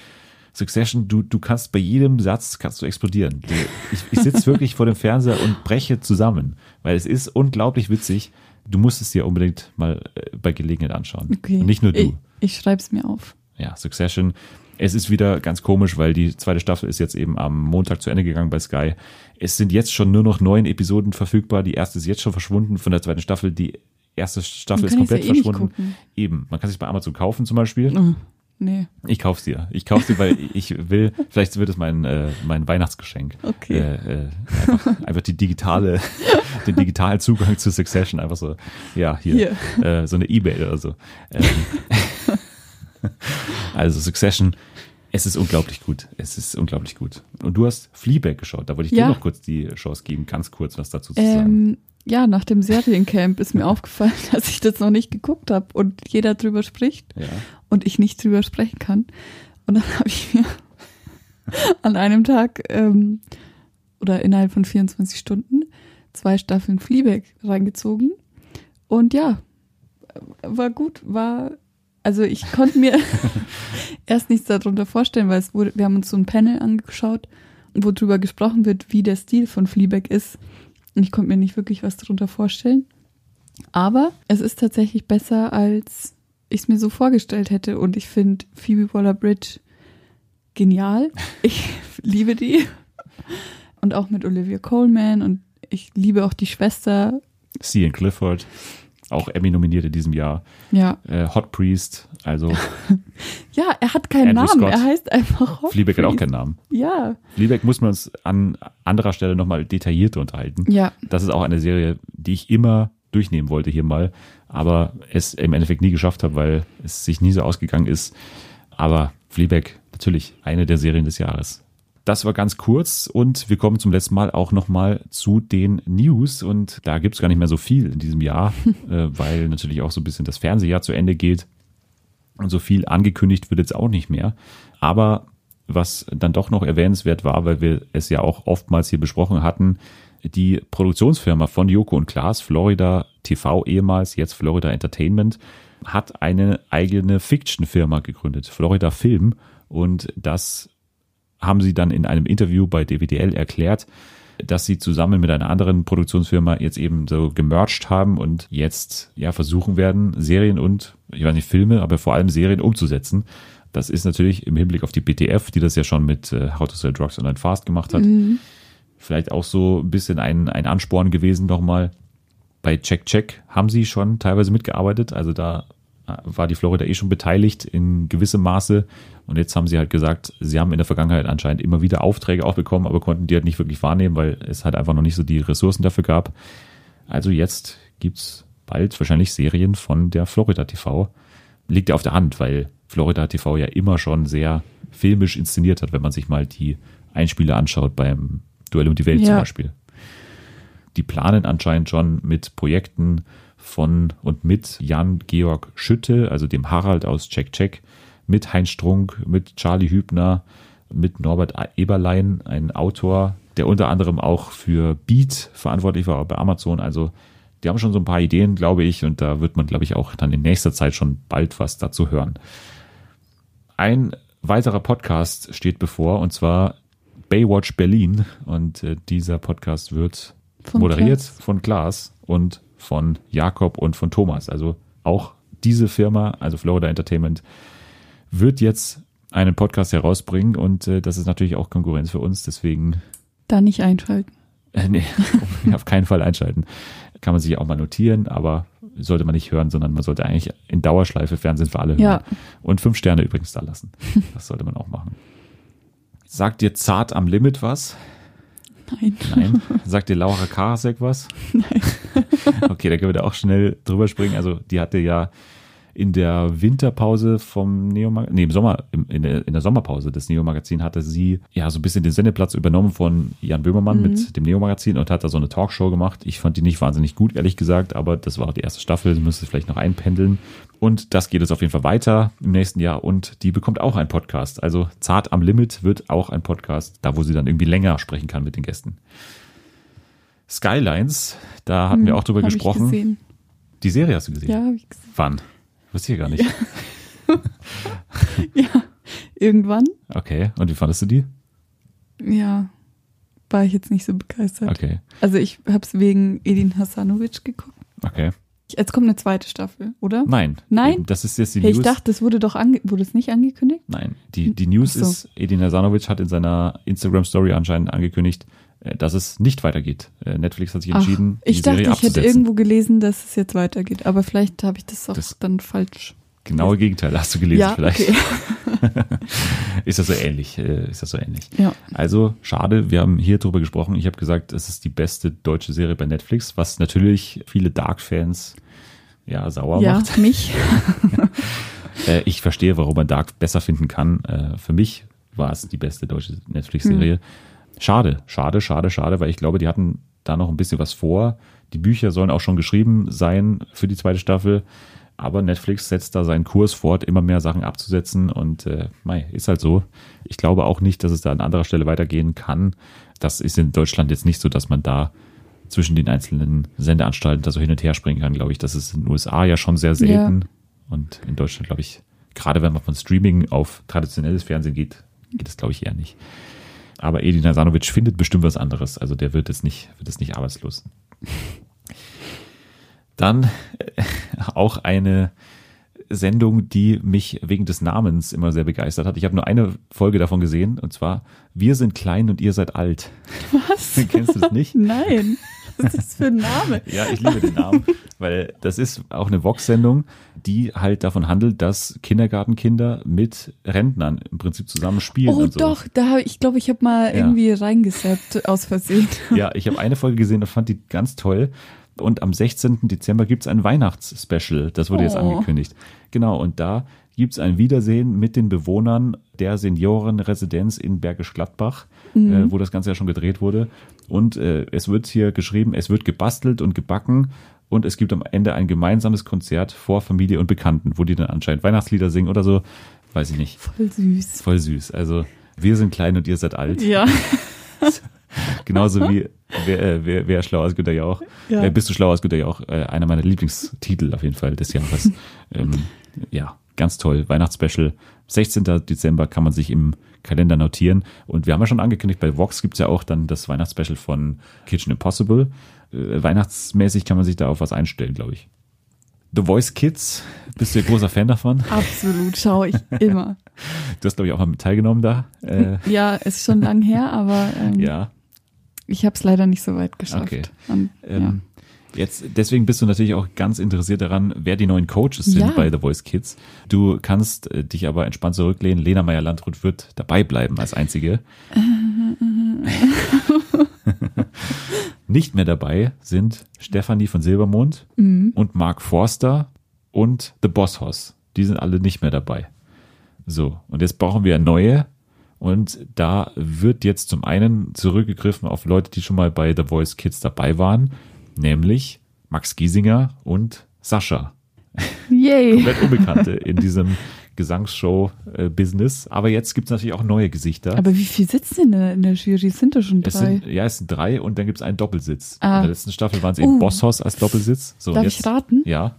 Succession, du, du kannst bei jedem Satz kannst du explodieren. Du, ich ich sitze wirklich vor dem Fernseher und breche zusammen, weil es ist unglaublich witzig. Du musst es dir unbedingt mal äh, bei Gelegenheit anschauen. okay. Und nicht nur du. Ich, ich schreibe es mir auf. Ja, Succession. Es ist wieder ganz komisch, weil die zweite Staffel ist jetzt eben am Montag zu Ende gegangen bei Sky. Es sind jetzt schon nur noch neun Episoden verfügbar. Die erste ist jetzt schon verschwunden von der zweiten Staffel. Die erste Staffel ist komplett ja eh verschwunden. Eben. Man kann sich bei Amazon kaufen zum Beispiel. Oh, nee. Ich kauf's dir. Ich kauf's dir, weil ich will, vielleicht wird es mein, äh, mein Weihnachtsgeschenk. Okay. Äh, äh, einfach, einfach die digitale, [laughs] den digitalen Zugang zu Succession. Einfach so, ja, hier, Äh, so eine Ebay oder so. Ähm, [laughs] [laughs] also Succession, es ist unglaublich gut. Es ist unglaublich gut. Und du hast Fleabag geschaut. Da wollte ich Ja. dir noch kurz die Chance geben, ganz kurz was dazu zu sagen. Ähm, ja, nach dem Seriencamp ist mir [laughs] aufgefallen, dass ich das noch nicht geguckt habe und jeder drüber spricht Ja. und ich nicht drüber sprechen kann. Und dann [laughs] habe ich mir an einem Tag ähm, oder innerhalb von 24 Stunden zwei Staffeln Fleabag reingezogen. Und ja, war gut, war, also ich konnte mir [laughs] erst nichts darunter vorstellen, weil es wurde, wir haben uns so ein Panel angeschaut, wo drüber gesprochen wird, wie der Stil von Fleabag ist. Und ich konnte mir nicht wirklich was darunter vorstellen. Aber es ist tatsächlich besser, als ich es mir so vorgestellt hätte. Und ich finde Phoebe Waller-Bridge genial. [laughs] Ich liebe die. Und auch mit Olivia Coleman. Und ich liebe auch die Schwester. Cian Clifford, auch Emmy nominiert in diesem Jahr. Ja, Äh, Hot Priest, also [laughs] ja er hat keinen Andrew Namen. Scott. Er heißt einfach Hot Fleabag hat auch Priest. keinen Namen. Ja, Fleabag muss man uns an anderer Stelle nochmal detaillierter unterhalten. ja. Das ist auch eine Serie, die ich immer durchnehmen wollte hier mal, aber es im Endeffekt nie geschafft habe, weil es sich nie so ausgegangen ist. Aber Fleabag, natürlich eine der Serien des Jahres. Das war ganz kurz und wir kommen zum letzten Mal auch nochmal zu den News und da gibt es gar nicht mehr so viel in diesem Jahr, [laughs] äh, weil natürlich auch so ein bisschen das Fernsehjahr zu Ende geht und so viel angekündigt wird jetzt auch nicht mehr. Aber was dann doch noch erwähnenswert war, weil wir es ja auch oftmals hier besprochen hatten, die Produktionsfirma von Joko und Klaas, Florida TV ehemals, jetzt Florida Entertainment, hat eine eigene Fiction-Firma gegründet, Florida Film. Und das haben sie dann in einem Interview bei DWDL erklärt, dass sie zusammen mit einer anderen Produktionsfirma jetzt eben so gemerged haben und jetzt ja versuchen werden, Serien und, ich weiß nicht, Filme, aber vor allem Serien umzusetzen. Das ist natürlich im Hinblick auf die BTF, die das ja schon mit äh, How to Sell Drugs Online Fast gemacht hat, vielleicht auch so ein bisschen ein, ein Ansporn gewesen nochmal. Bei Check Check haben sie schon teilweise mitgearbeitet, also da äh, war die Florida eh schon beteiligt in gewissem Maße. Und jetzt haben sie halt gesagt, sie haben in der Vergangenheit anscheinend immer wieder Aufträge auch bekommen, aber konnten die halt nicht wirklich wahrnehmen, weil es halt einfach noch nicht so die Ressourcen dafür gab. Also jetzt gibt's bald wahrscheinlich Serien von der Florida TV. Liegt ja auf der Hand, weil Florida TV ja immer schon sehr filmisch inszeniert hat, wenn man sich mal die Einspieler anschaut beim Duell um die Welt zum Ja. Beispiel. Die planen anscheinend schon mit Projekten von und mit Jan-Georg Schütte, also dem Harald aus Check Check, mit Heinz Strunk, mit Charlie Hübner, mit Norbert Eberlein, ein Autor, der unter anderem auch für Beat verantwortlich war bei Amazon. Also die haben schon so ein paar Ideen, glaube ich, und da wird man, glaube ich, auch dann in nächster Zeit schon bald was dazu hören. Ein weiterer Podcast steht bevor, und zwar Baywatch Berlin. Und äh, dieser Podcast wird Von moderiert Klaas. von Klaas und von Jakob und von Thomas. Also auch diese Firma, also Florida Entertainment, wird jetzt einen Podcast herausbringen und äh, das ist natürlich auch Konkurrenz für uns. Deswegen Da nicht einschalten. äh, [laughs] nee, auf keinen Fall einschalten. Kann man sich auch mal notieren, aber sollte man nicht hören, sondern man sollte eigentlich in Dauerschleife Fernsehen für alle hören. Ja. Und fünf Sterne übrigens da lassen. Das sollte man auch machen. Sagt dir Zart am Limit was? Nein. Nein. [laughs] Sagt dir Laura Karasek was? Nein. [laughs] Okay, da können wir da auch schnell drüber springen. Also die hatte ja in der Winterpause vom Neo-Magazin, nee, im Sommer, im- in der, in der Sommerpause des Neo-Magazin hatte sie ja so ein bisschen den Sendeplatz übernommen von Jan Böhmermann mit dem Neo-Magazin und hat da so eine Talkshow gemacht. Ich fand die nicht wahnsinnig gut, ehrlich gesagt, aber das war die erste Staffel, sie müsste vielleicht noch einpendeln. Und das geht es auf jeden Fall weiter im nächsten Jahr und die bekommt auch einen Podcast. Also Zart am Limit wird auch ein Podcast, da wo sie dann irgendwie länger sprechen kann mit den Gästen. Skylines, da hatten wir auch drüber Hm, gesprochen. Die Serie hast du gesehen? Ja, hab ich gesehen. Wann? Wusste ich gar nicht. [laughs] Ja, irgendwann. Okay. Und wie fandest du die? Ja, war ich jetzt nicht so begeistert. Okay. Also ich habe es wegen Edin Hasanovic geguckt. Okay. Jetzt kommt eine zweite Staffel, oder? Nein. Nein? Das ist jetzt die Hey, News. ich dachte, das wurde doch ange wurde es nicht angekündigt? Nein. Die, die News Ach so. ist, Edin Hasanovic hat in seiner Instagram-Story anscheinend angekündigt, dass es nicht weitergeht. Äh, Netflix hat sich entschieden, Ach, ich die dachte, Serie ich hätte abzusetzen. irgendwo gelesen, dass es jetzt weitergeht, aber vielleicht habe ich das auch Das- dann falsch. Genaue Gegenteil hast du gelesen ja, vielleicht. okay. [laughs] Ist das so ähnlich? Äh, ist das so ähnlich? Ja. Also schade, wir haben hier drüber gesprochen. Ich habe gesagt, es ist die beste deutsche Serie bei Netflix, was natürlich viele Dark-Fans ja sauer ja, macht. mich. [laughs] Äh, ich verstehe, warum man Dark besser finden kann. Äh, für mich war es die beste deutsche Netflix-Serie. Schade, schade, schade, schade, weil ich glaube, die hatten da noch ein bisschen was vor. Die Bücher sollen auch schon geschrieben sein für die zweite Staffel. Aber Netflix setzt da seinen Kurs fort, immer mehr Sachen abzusetzen und äh, mei, ist halt so. Ich glaube auch nicht, dass es da an anderer Stelle weitergehen kann. Das ist in Deutschland jetzt nicht so, dass man da zwischen den einzelnen Sendeanstalten da so hin und her springen kann, glaube ich. Das ist in den USA ja schon sehr selten. Und in Deutschland, glaube ich, gerade wenn man von Streaming auf traditionelles Fernsehen geht, geht es, glaube ich, eher nicht. Aber Edin Hasanovic findet bestimmt was anderes. Also der wird jetzt nicht, wird jetzt nicht arbeitslos. Dann äh, auch eine Sendung, die mich wegen des Namens immer sehr begeistert hat. Ich habe nur eine Folge davon gesehen, und zwar Wir sind klein und ihr seid alt. Was? [laughs] Kennst du das nicht? Nein. [laughs] Was ist das für ein Name? [laughs] Ja, ich liebe den Namen, weil das ist auch eine Vox-Sendung, die halt davon handelt, dass Kindergartenkinder mit Rentnern im Prinzip zusammen spielen Oh und so. doch, da hab, ich glaube, ich habe mal Ja. irgendwie reingesappt aus Versehen. [laughs] Ja, ich habe eine Folge gesehen und fand die ganz toll. Und am 16. Dezember gibt's ein Weihnachtsspecial. Das wurde jetzt Oh. angekündigt. Genau, und da gibt's ein Wiedersehen mit den Bewohnern der Seniorenresidenz in Bergisch Gladbach, äh, wo das Ganze ja schon gedreht wurde. Und äh, es wird hier geschrieben, es wird gebastelt und gebacken. Und es gibt am Ende ein gemeinsames Konzert vor Familie und Bekannten, wo die dann anscheinend Weihnachtslieder singen oder so. Weiß ich nicht. Voll süß. Voll süß. Also, wir sind klein und ihr seid alt. Ja. [laughs] Genauso wie wer, äh, wer, wer schlauer als Günter Jauch. Ja. Äh, bist du schlauer als Günter Jauch? Äh, einer meiner Lieblingstitel auf jeden Fall des Jahres. [laughs] ähm, ja, ganz toll. Weihnachtsspecial. 16. Dezember kann man sich im Kalender notieren. Und wir haben ja schon angekündigt, bei Vox gibt's ja auch dann das Weihnachtsspecial von Kitchen Impossible. Äh, weihnachtsmäßig kann man sich da auf was einstellen, glaube ich. The Voice Kids, bist du ja großer Fan davon? [laughs] Absolut, schaue ich immer. [laughs] Du hast, glaube ich, auch mal mit teilgenommen da. Äh, Ja, ist schon lang her, aber ähm, ja. ich habe es leider nicht so weit geschafft. Okay. Und, Ähm, Jetzt, deswegen bist du natürlich auch ganz interessiert daran, wer die neuen Coaches sind Ja. bei The Voice Kids. Du kannst äh, dich aber entspannt zurücklehnen. Lena Meyer-Landrut wird dabei bleiben als einzige. [laughs] Nicht mehr dabei sind Stefanie von Silbermond Mhm. und Mark Forster und The Boss Hoss. Die sind alle nicht mehr dabei. So, und jetzt brauchen wir neue. Und da wird jetzt zum einen zurückgegriffen auf Leute, die schon mal bei The Voice Kids dabei waren, nämlich Max Giesinger und Sascha. Yay. Komplett Unbekannte in diesem Gesangsshow-Business. Aber jetzt gibt es natürlich auch neue Gesichter. Aber wie viel sitzen denn in der Jury? Es sind doch schon es drei. sind, ja, es sind drei und dann gibt es einen Doppelsitz. Ah. In der letzten Staffel waren es eben Uh. Bosshaus als Doppelsitz. So, Darf jetzt, ich raten? Ja,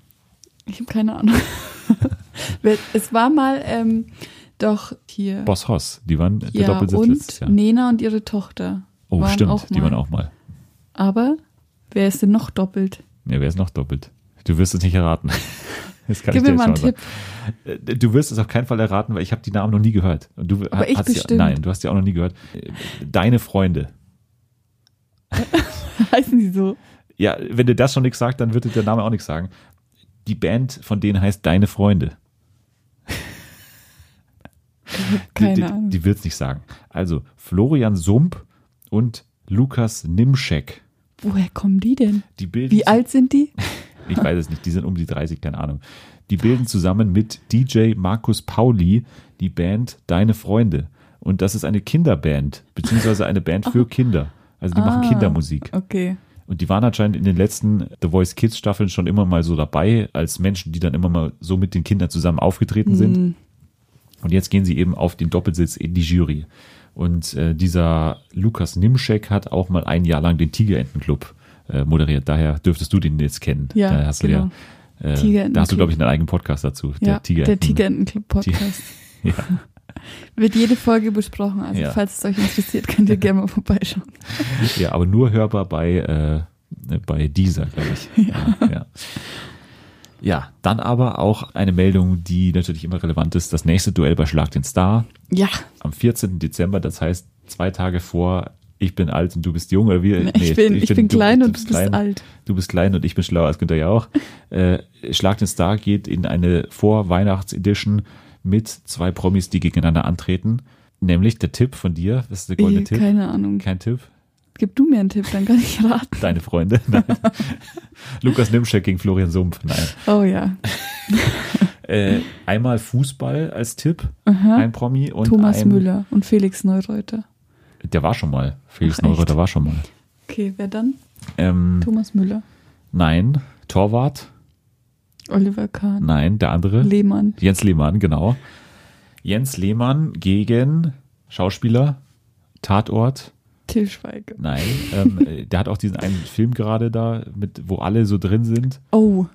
Ich habe keine Ahnung. [laughs] Es war mal ähm, doch hier. Boss Hoss, die waren der ja, Doppelsitz letztes und Jahr. Nena und ihre Tochter. oh, stimmt, die waren auch mal. Aber wer ist denn noch doppelt? Ja, wer ist noch doppelt? Du wirst es nicht erraten. [laughs] Das kann Gib ich dir mir mal einen Tipp. sagen. Äh, Du wirst es auf keinen Fall erraten, weil ich habe die Namen noch nie gehört. Und du Aber ich hast ja, bestimmt. Nein, du hast die auch noch nie gehört. Deine Freunde. [laughs] Heißen die so? Ja, wenn dir das schon nichts sagt, dann wird dir der Name auch nichts sagen. Die Band von denen heißt Deine Freunde. [laughs] Keine die, die. Die will es nicht sagen. Also Florian Sump und Lukas Nimschek. Woher kommen die denn? Die bilden Wie alt sind die? [laughs] Ich weiß es nicht, die sind um die 30, keine Ahnung. Die bilden zusammen mit DJ Markus Pauli die Band Deine Freunde. Und das ist eine Kinderband, beziehungsweise eine Band für Kinder. Also die machen Ah. Kindermusik. Okay. Und die waren anscheinend in den letzten The Voice Kids Staffeln schon immer mal so dabei, als Menschen, die dann immer mal so mit den Kindern zusammen aufgetreten sind. Hm. Und jetzt gehen sie eben auf den Doppelsitz in die Jury. Und äh, dieser Lukas Nimschek hat auch mal ein Jahr lang den Tigerentenclub äh, moderiert. Daher dürftest du den jetzt kennen. Ja, da hast genau. du ja, äh, Tigerentenclub. da hast du, glaube ich, einen eigenen Podcast dazu. Ja, Tigerenten- der Tigerentenclub Podcast. [laughs] Ja. [laughs] Wird jede Folge besprochen. Also Ja. falls es euch interessiert, könnt ihr [laughs] gerne mal vorbeischauen. ja, aber nur hörbar bei, äh, bei dieser, glaube ich. Ja. Ja, ja, dann aber auch eine Meldung, die natürlich immer relevant ist. Das nächste Duell bei Schlag den Star Ja, am 14. Dezember, das heißt zwei Tage vor Ich bin alt und du bist jung. Oder wie? ich, bin, ich bin, klein und du bist klein. alt. Du bist klein und ich bin schlauer als Günther Jauch. [laughs] äh, Schlag den Star geht in eine Vor-Weihnachts-Edition mit zwei Promis, die gegeneinander antreten. Nämlich der Tipp von dir. Das ist der goldene Ich, Tipp. keine Ahnung. Kein Tipp. Gib du mir einen Tipp, dann kann ich raten. Deine Freunde. [laughs] Nein. Lukas Nimschek gegen Florian Sumpf. Nein. Oh ja. [laughs] Äh, einmal Fußball als Tipp. Ein Promi und Thomas ein, Müller und Felix Neureuter. Der war schon mal. Felix Ach, echt? Neureuter war schon mal. Okay, wer dann? Ähm, Thomas Müller. nein. Torwart. Oliver Kahn. Nein. Der andere. Lehmann. Jens Lehmann, genau. Jens Lehmann gegen Schauspieler, Tatort. Till Schweiger. Nein, ähm, äh, der hat auch diesen einen Film gerade da, mit, wo alle so drin sind. Oh,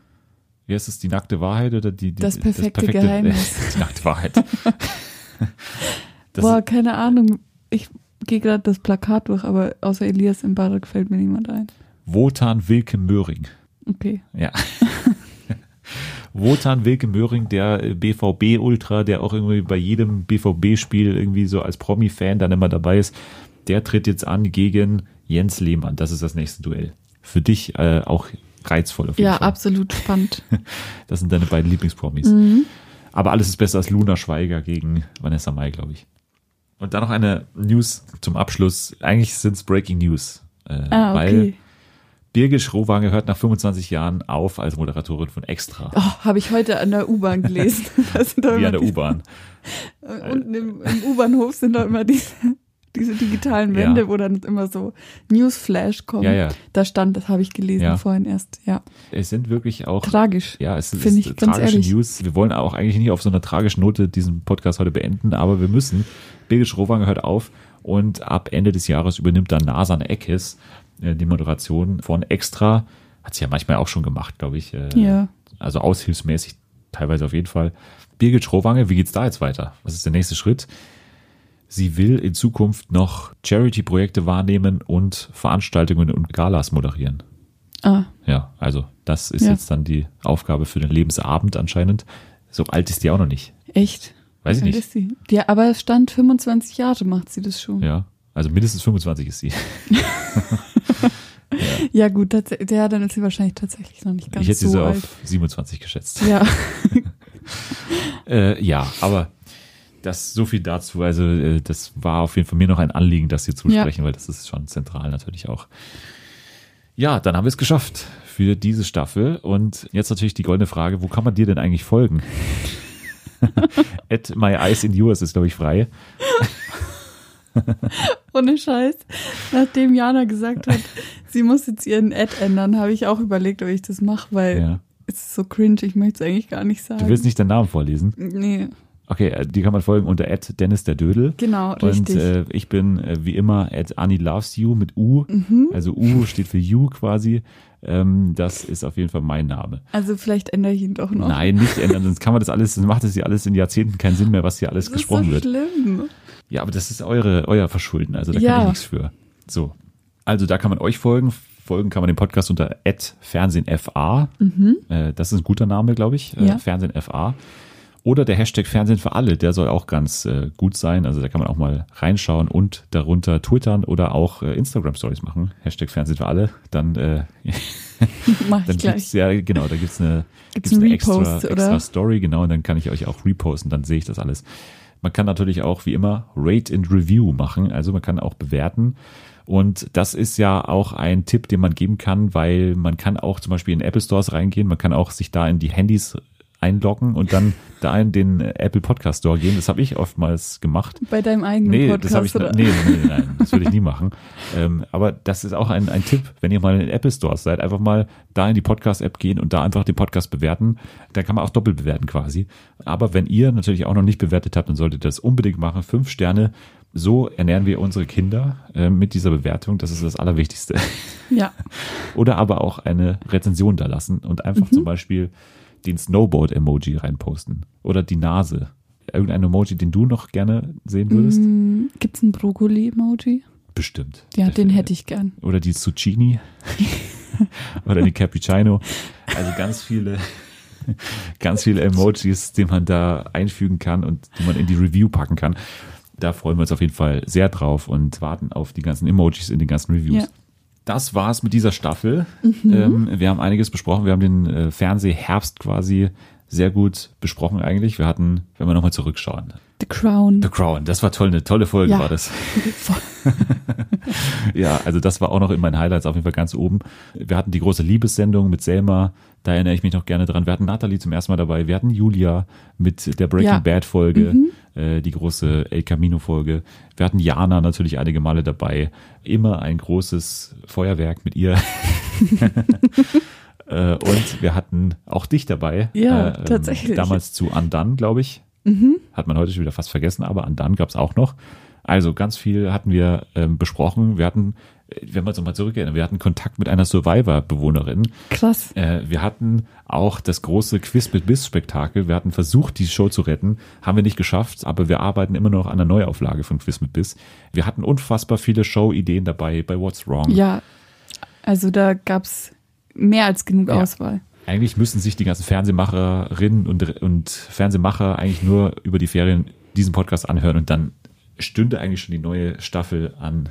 Wie heißt es, die nackte Wahrheit oder die, die Das perfekte Geheimnis. [laughs] die nackte Wahrheit. [laughs] Das boah, keine Ahnung. Ich gehe gerade das Plakat durch, aber außer Elias im Barak fällt mir niemand ein. Wotan Wilke Möhring. Okay. Ja. [laughs] Wotan Wilke Möhring, der äh, BVB-Ultra, der auch irgendwie bei jedem BVB-Spiel irgendwie so als Promi-Fan dann immer dabei ist, der tritt jetzt an gegen Jens Lehmann. Das ist das nächste Duell. Für dich äh, auch reizvoll auf jeden Ja, Fall. absolut spannend. [laughs] Das sind deine beiden Lieblingspromis. Mhm. Aber alles ist besser als Luna Schweiger gegen Vanessa Mai, glaube ich. Und dann noch eine News zum Abschluss. Eigentlich sind es Breaking News. Äh, Ah, Weil okay. Birgit Schrowange hört nach 25 Jahren auf als Moderatorin von Extra. Oh, habe ich heute an der U-Bahn gelesen. [laughs] Wie an der U-Bahn. Unten im, im U-Bahnhof sind doch immer diese, diese digitalen Ja. Wände, wo dann immer so Newsflash kommt. Ja, ja. Da stand, das habe ich gelesen Ja. vorhin erst. Ja, Es sind wirklich auch tragisch. Ja, es ist Finde ich tragische. News. Wir wollen auch eigentlich nicht auf so einer tragischen Note diesen Podcast heute beenden, aber wir müssen. Birgit Schrowange hört auf und ab Ende des Jahres übernimmt dann Nasan Eckes äh, die Moderation von Extra. Hat sie ja manchmal auch schon gemacht, glaube ich. Äh, Ja. Also aushilfsmäßig teilweise auf jeden Fall. Birgit Schrowange, wie geht's da jetzt weiter? Was ist der nächste Schritt? Sie will in Zukunft noch Charity-Projekte wahrnehmen und Veranstaltungen und Galas moderieren. Ah, Ja, also das ist Ja. jetzt dann die Aufgabe für den Lebensabend anscheinend. So alt ist die auch noch nicht. echt? Weiß ich alt nicht. Ist sie? Ja, aber es stand 25 Jahre macht sie das schon. Ja, Ja, also mindestens 25 ist sie. [laughs] gut, tats- ja, dann ist sie wahrscheinlich tatsächlich noch nicht ganz ich hätte so sie so alt. auf 27 geschätzt. Ja, [laughs] Äh, ja, aber das so viel dazu. Also äh, das war auf jeden Fall mir noch ein Anliegen, das hier zu Ja. sprechen, weil das ist schon zentral natürlich auch. Ja, dann haben wir es geschafft für diese Staffel. Und jetzt natürlich die goldene Frage, wo kann man dir denn eigentlich folgen? [laughs] At my eyes in yours ist, glaube ich, frei. [laughs] Ohne Scheiß. Nachdem Jana gesagt hat, sie muss jetzt ihren Ad ändern, habe ich auch überlegt, ob ich das mache, weil Ja. es ist so cringe, ich möchte es eigentlich gar nicht sagen. Du willst nicht deinen Namen vorlesen? Nee, Okay, äh, die kann man folgen unter Dennis der Dödel. genau, Und richtig. äh, ich bin äh, wie immer at Annie Loves You mit U. Mhm. Also U steht für You quasi. Ähm, das ist auf jeden Fall mein Name. also vielleicht ändere ich ihn doch noch. Nein, nicht ändern, sonst kann man das alles, sonst macht das ja alles in Jahrzehnten keinen Sinn mehr, was hier alles das ist gesprochen so wird. schlimm. Ja, aber das ist eure, euer Verschulden, also da kann Ja. ich nichts für. So. Also da kann man euch folgen. Folgen kann man dem Podcast unter @fernsehenfa. Äh, das ist ein guter Name, glaube ich. Äh, Mhm. Ja. Oder der Hashtag Fernsehen für alle, der soll auch ganz äh, gut sein. Also da kann man auch mal reinschauen und darunter twittern oder auch äh, Instagram-Stories machen. Hashtag Fernsehen für alle. Dann, äh, [laughs] Mach [laughs] dann ich gleich. gibt's ja, genau, da gibt's eine, Gibt's gibt's eine Repost, extra, extra Story, genau, und dann kann ich euch auch reposten, dann sehe ich das alles. Man kann natürlich auch wie immer Rate and Review machen, also man kann auch bewerten. Und das ist ja auch ein Tipp, den man geben kann, weil man kann auch zum Beispiel in Apple Stores reingehen, man kann auch sich da in die Handys einloggen und dann da in den Apple Podcast Store gehen. Das habe ich oftmals gemacht. Bei deinem eigenen Nee, Podcast, das ich oder? nee, nee, nee, nein, das würde ich nie machen. Ähm, aber das ist auch ein, ein Tipp, wenn ihr mal in den Apple Stores seid, einfach mal da in die Podcast App gehen und da einfach den Podcast bewerten. Da kann man auch doppelt bewerten quasi. Aber wenn ihr natürlich auch noch nicht bewertet habt, dann solltet ihr das unbedingt machen. Fünf Sterne. So ernähren wir unsere Kinder äh, mit dieser Bewertung. Das ist das Allerwichtigste. Ja, [laughs] Oder aber auch eine Rezension da lassen und einfach zum Beispiel den Snowboard-Emoji reinposten. Oder die Nase. Irgendein Emoji, den du noch gerne sehen würdest? Mm, gibt's ein Brokkoli-Emoji? Bestimmt. Ja, den hätte ich gern. Oder die Zucchini. [laughs] Oder die Cappuccino. Also ganz viele, ganz viele Emojis, die man da einfügen kann und die man in die Review packen kann. Da freuen wir uns auf jeden Fall sehr drauf und warten auf die ganzen Emojis in den ganzen Reviews. Ja. Das war's mit dieser Staffel. Ähm, wir haben einiges besprochen. Wir haben den äh, Fernsehherbst quasi sehr gut besprochen eigentlich. Wir hatten, wenn wir nochmal zurückschauen, The Crown. The Crown. Das war toll, eine tolle Folge Ja. war das. [laughs] Ja, also das war auch noch in meinen Highlights auf jeden Fall ganz oben. Wir hatten die große Liebessendung mit Selma, da erinnere ich mich noch gerne dran. Wir hatten Nathalie zum ersten Mal dabei, wir hatten Julia mit der Breaking Ja. Bad Folge, äh, die große El Camino Folge. Wir hatten Jana natürlich einige Male dabei. Immer ein großes Feuerwerk mit ihr. [laughs] äh, und wir hatten auch dich dabei. Ja, äh, ähm, tatsächlich. Damals zu Undone, glaube ich. Hat man heute schon wieder fast vergessen, aber Undone gab es auch noch. Also ganz viel hatten wir ähm, besprochen. Wir hatten, wenn wir uns nochmal zurückerinnern, wir hatten Kontakt mit einer Survivor-Bewohnerin. Krass. Äh, wir hatten auch das große Quiz mit Biss-Spektakel. Wir hatten versucht, die Show zu retten. Haben wir nicht geschafft, aber wir arbeiten immer noch an einer Neuauflage von Quiz mit Biss. Wir hatten unfassbar viele Show-Ideen dabei bei What's Wrong. Ja, also da gab's mehr als genug Ja. Auswahl. Eigentlich müssen sich die ganzen Fernsehmacherinnen und, und Fernsehmacher eigentlich nur über die Ferien diesen Podcast anhören und dann stünde eigentlich schon die neue Staffel an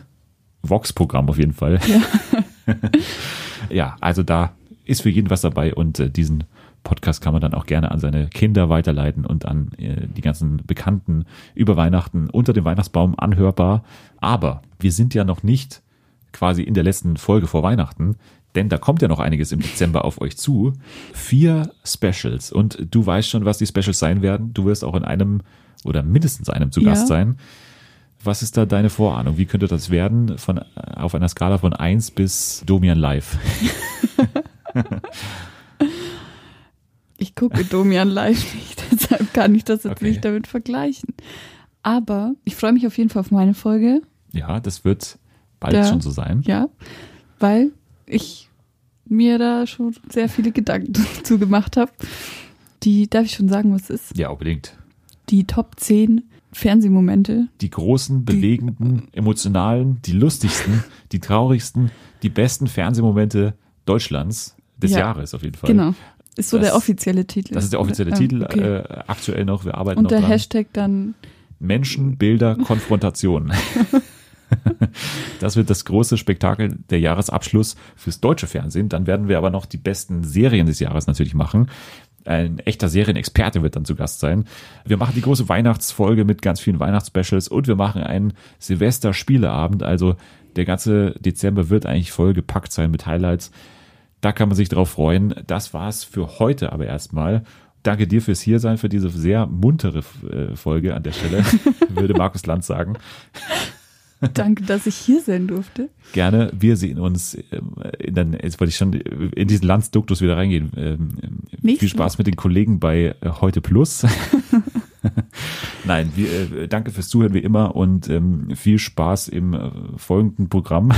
Vox-Programm auf jeden Fall. Ja. [laughs] ja, also da ist für jeden was dabei und äh, diesen Podcast kann man dann auch gerne an seine Kinder weiterleiten und an äh, die ganzen Bekannten über Weihnachten unter dem Weihnachtsbaum anhörbar. Aber wir sind ja noch nicht quasi in der letzten Folge vor Weihnachten, denn da kommt ja noch einiges im Dezember auf euch zu. Vier Specials und du weißt schon, was die Specials sein werden. Du wirst auch in einem oder mindestens einem zu Ja. Gast sein. Was ist da deine Vorahnung? Wie könnte das werden von, auf einer Skala von 1 bis Domian Live? [laughs] Ich gucke Domian live nicht, [laughs] deshalb kann ich das jetzt Okay. nicht damit vergleichen. Aber ich freue mich auf jeden Fall auf meine Folge, Ja, das wird bald Ja. schon so sein. ja, weil ich mir da schon sehr viele Gedanken [laughs] zu gemacht habe. Die, darf ich schon sagen, was es ist? Ja, unbedingt. Die Top 10 Fernsehmomente. Die großen, bewegenden, emotionalen, die lustigsten, die traurigsten, die besten Fernsehmomente Deutschlands des Ja. Jahres auf jeden Fall. Genau. Ist so Das- der offizielle Titel. Das ist der offizielle Ja, Titel okay. äh, aktuell noch. Wir arbeiten Und noch der dran. Hashtag dann, Menschen, Bilder, Konfrontation. [laughs] Das wird das große Spektakel der Jahresabschluss fürs deutsche Fernsehen. Dann werden wir aber noch die besten Serien des Jahres natürlich machen. Ein echter Serienexperte wird dann zu Gast sein. Wir machen die große Weihnachtsfolge mit ganz vielen Weihnachtsspecials und wir machen einen Silvester-Spieleabend. Also der ganze Dezember wird eigentlich vollgepackt sein mit Highlights. Da kann man sich drauf freuen. Das war's für heute aber erstmal. danke dir fürs Hiersein, für diese sehr muntere äh, Folge an der Stelle, [laughs] würde Markus Lanz sagen. [laughs] Danke, dass ich hier sein durfte. Gerne. Wir sehen uns ähm, den, jetzt wollte ich schon in diesen Landsduktus wieder reingehen. Ähm, Nächsten viel Spaß mit den Kollegen bei äh, Heute Plus. [laughs] [laughs] Nein, wir, äh, danke fürs Zuhören wie immer und ähm, viel Spaß im äh, folgenden Programm.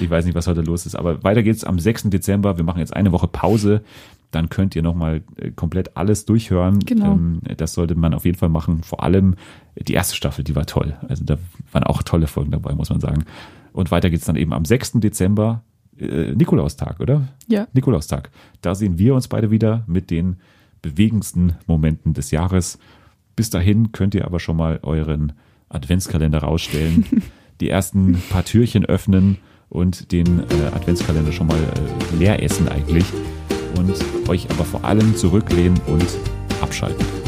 ich weiß nicht, was heute los ist, aber weiter geht's am 6. Dezember. Wir machen jetzt eine Woche Pause. Dann könnt ihr nochmal äh, komplett alles durchhören. Genau. Ähm, das sollte man auf jeden Fall machen. Vor allem die erste Staffel, die war toll. Also da waren auch tolle Folgen dabei, muss man sagen. Und weiter geht's dann eben am 6. Dezember, äh, Nikolaustag, oder? Ja. Nikolaustag. Da sehen wir uns beide wieder mit den bewegendsten Momenten des Jahres. Bis dahin könnt ihr aber schon mal euren Adventskalender rausstellen, [laughs] die ersten paar Türchen öffnen und den äh, Adventskalender schon mal äh, leer essen eigentlich und euch aber vor allem zurücklehnen und abschalten.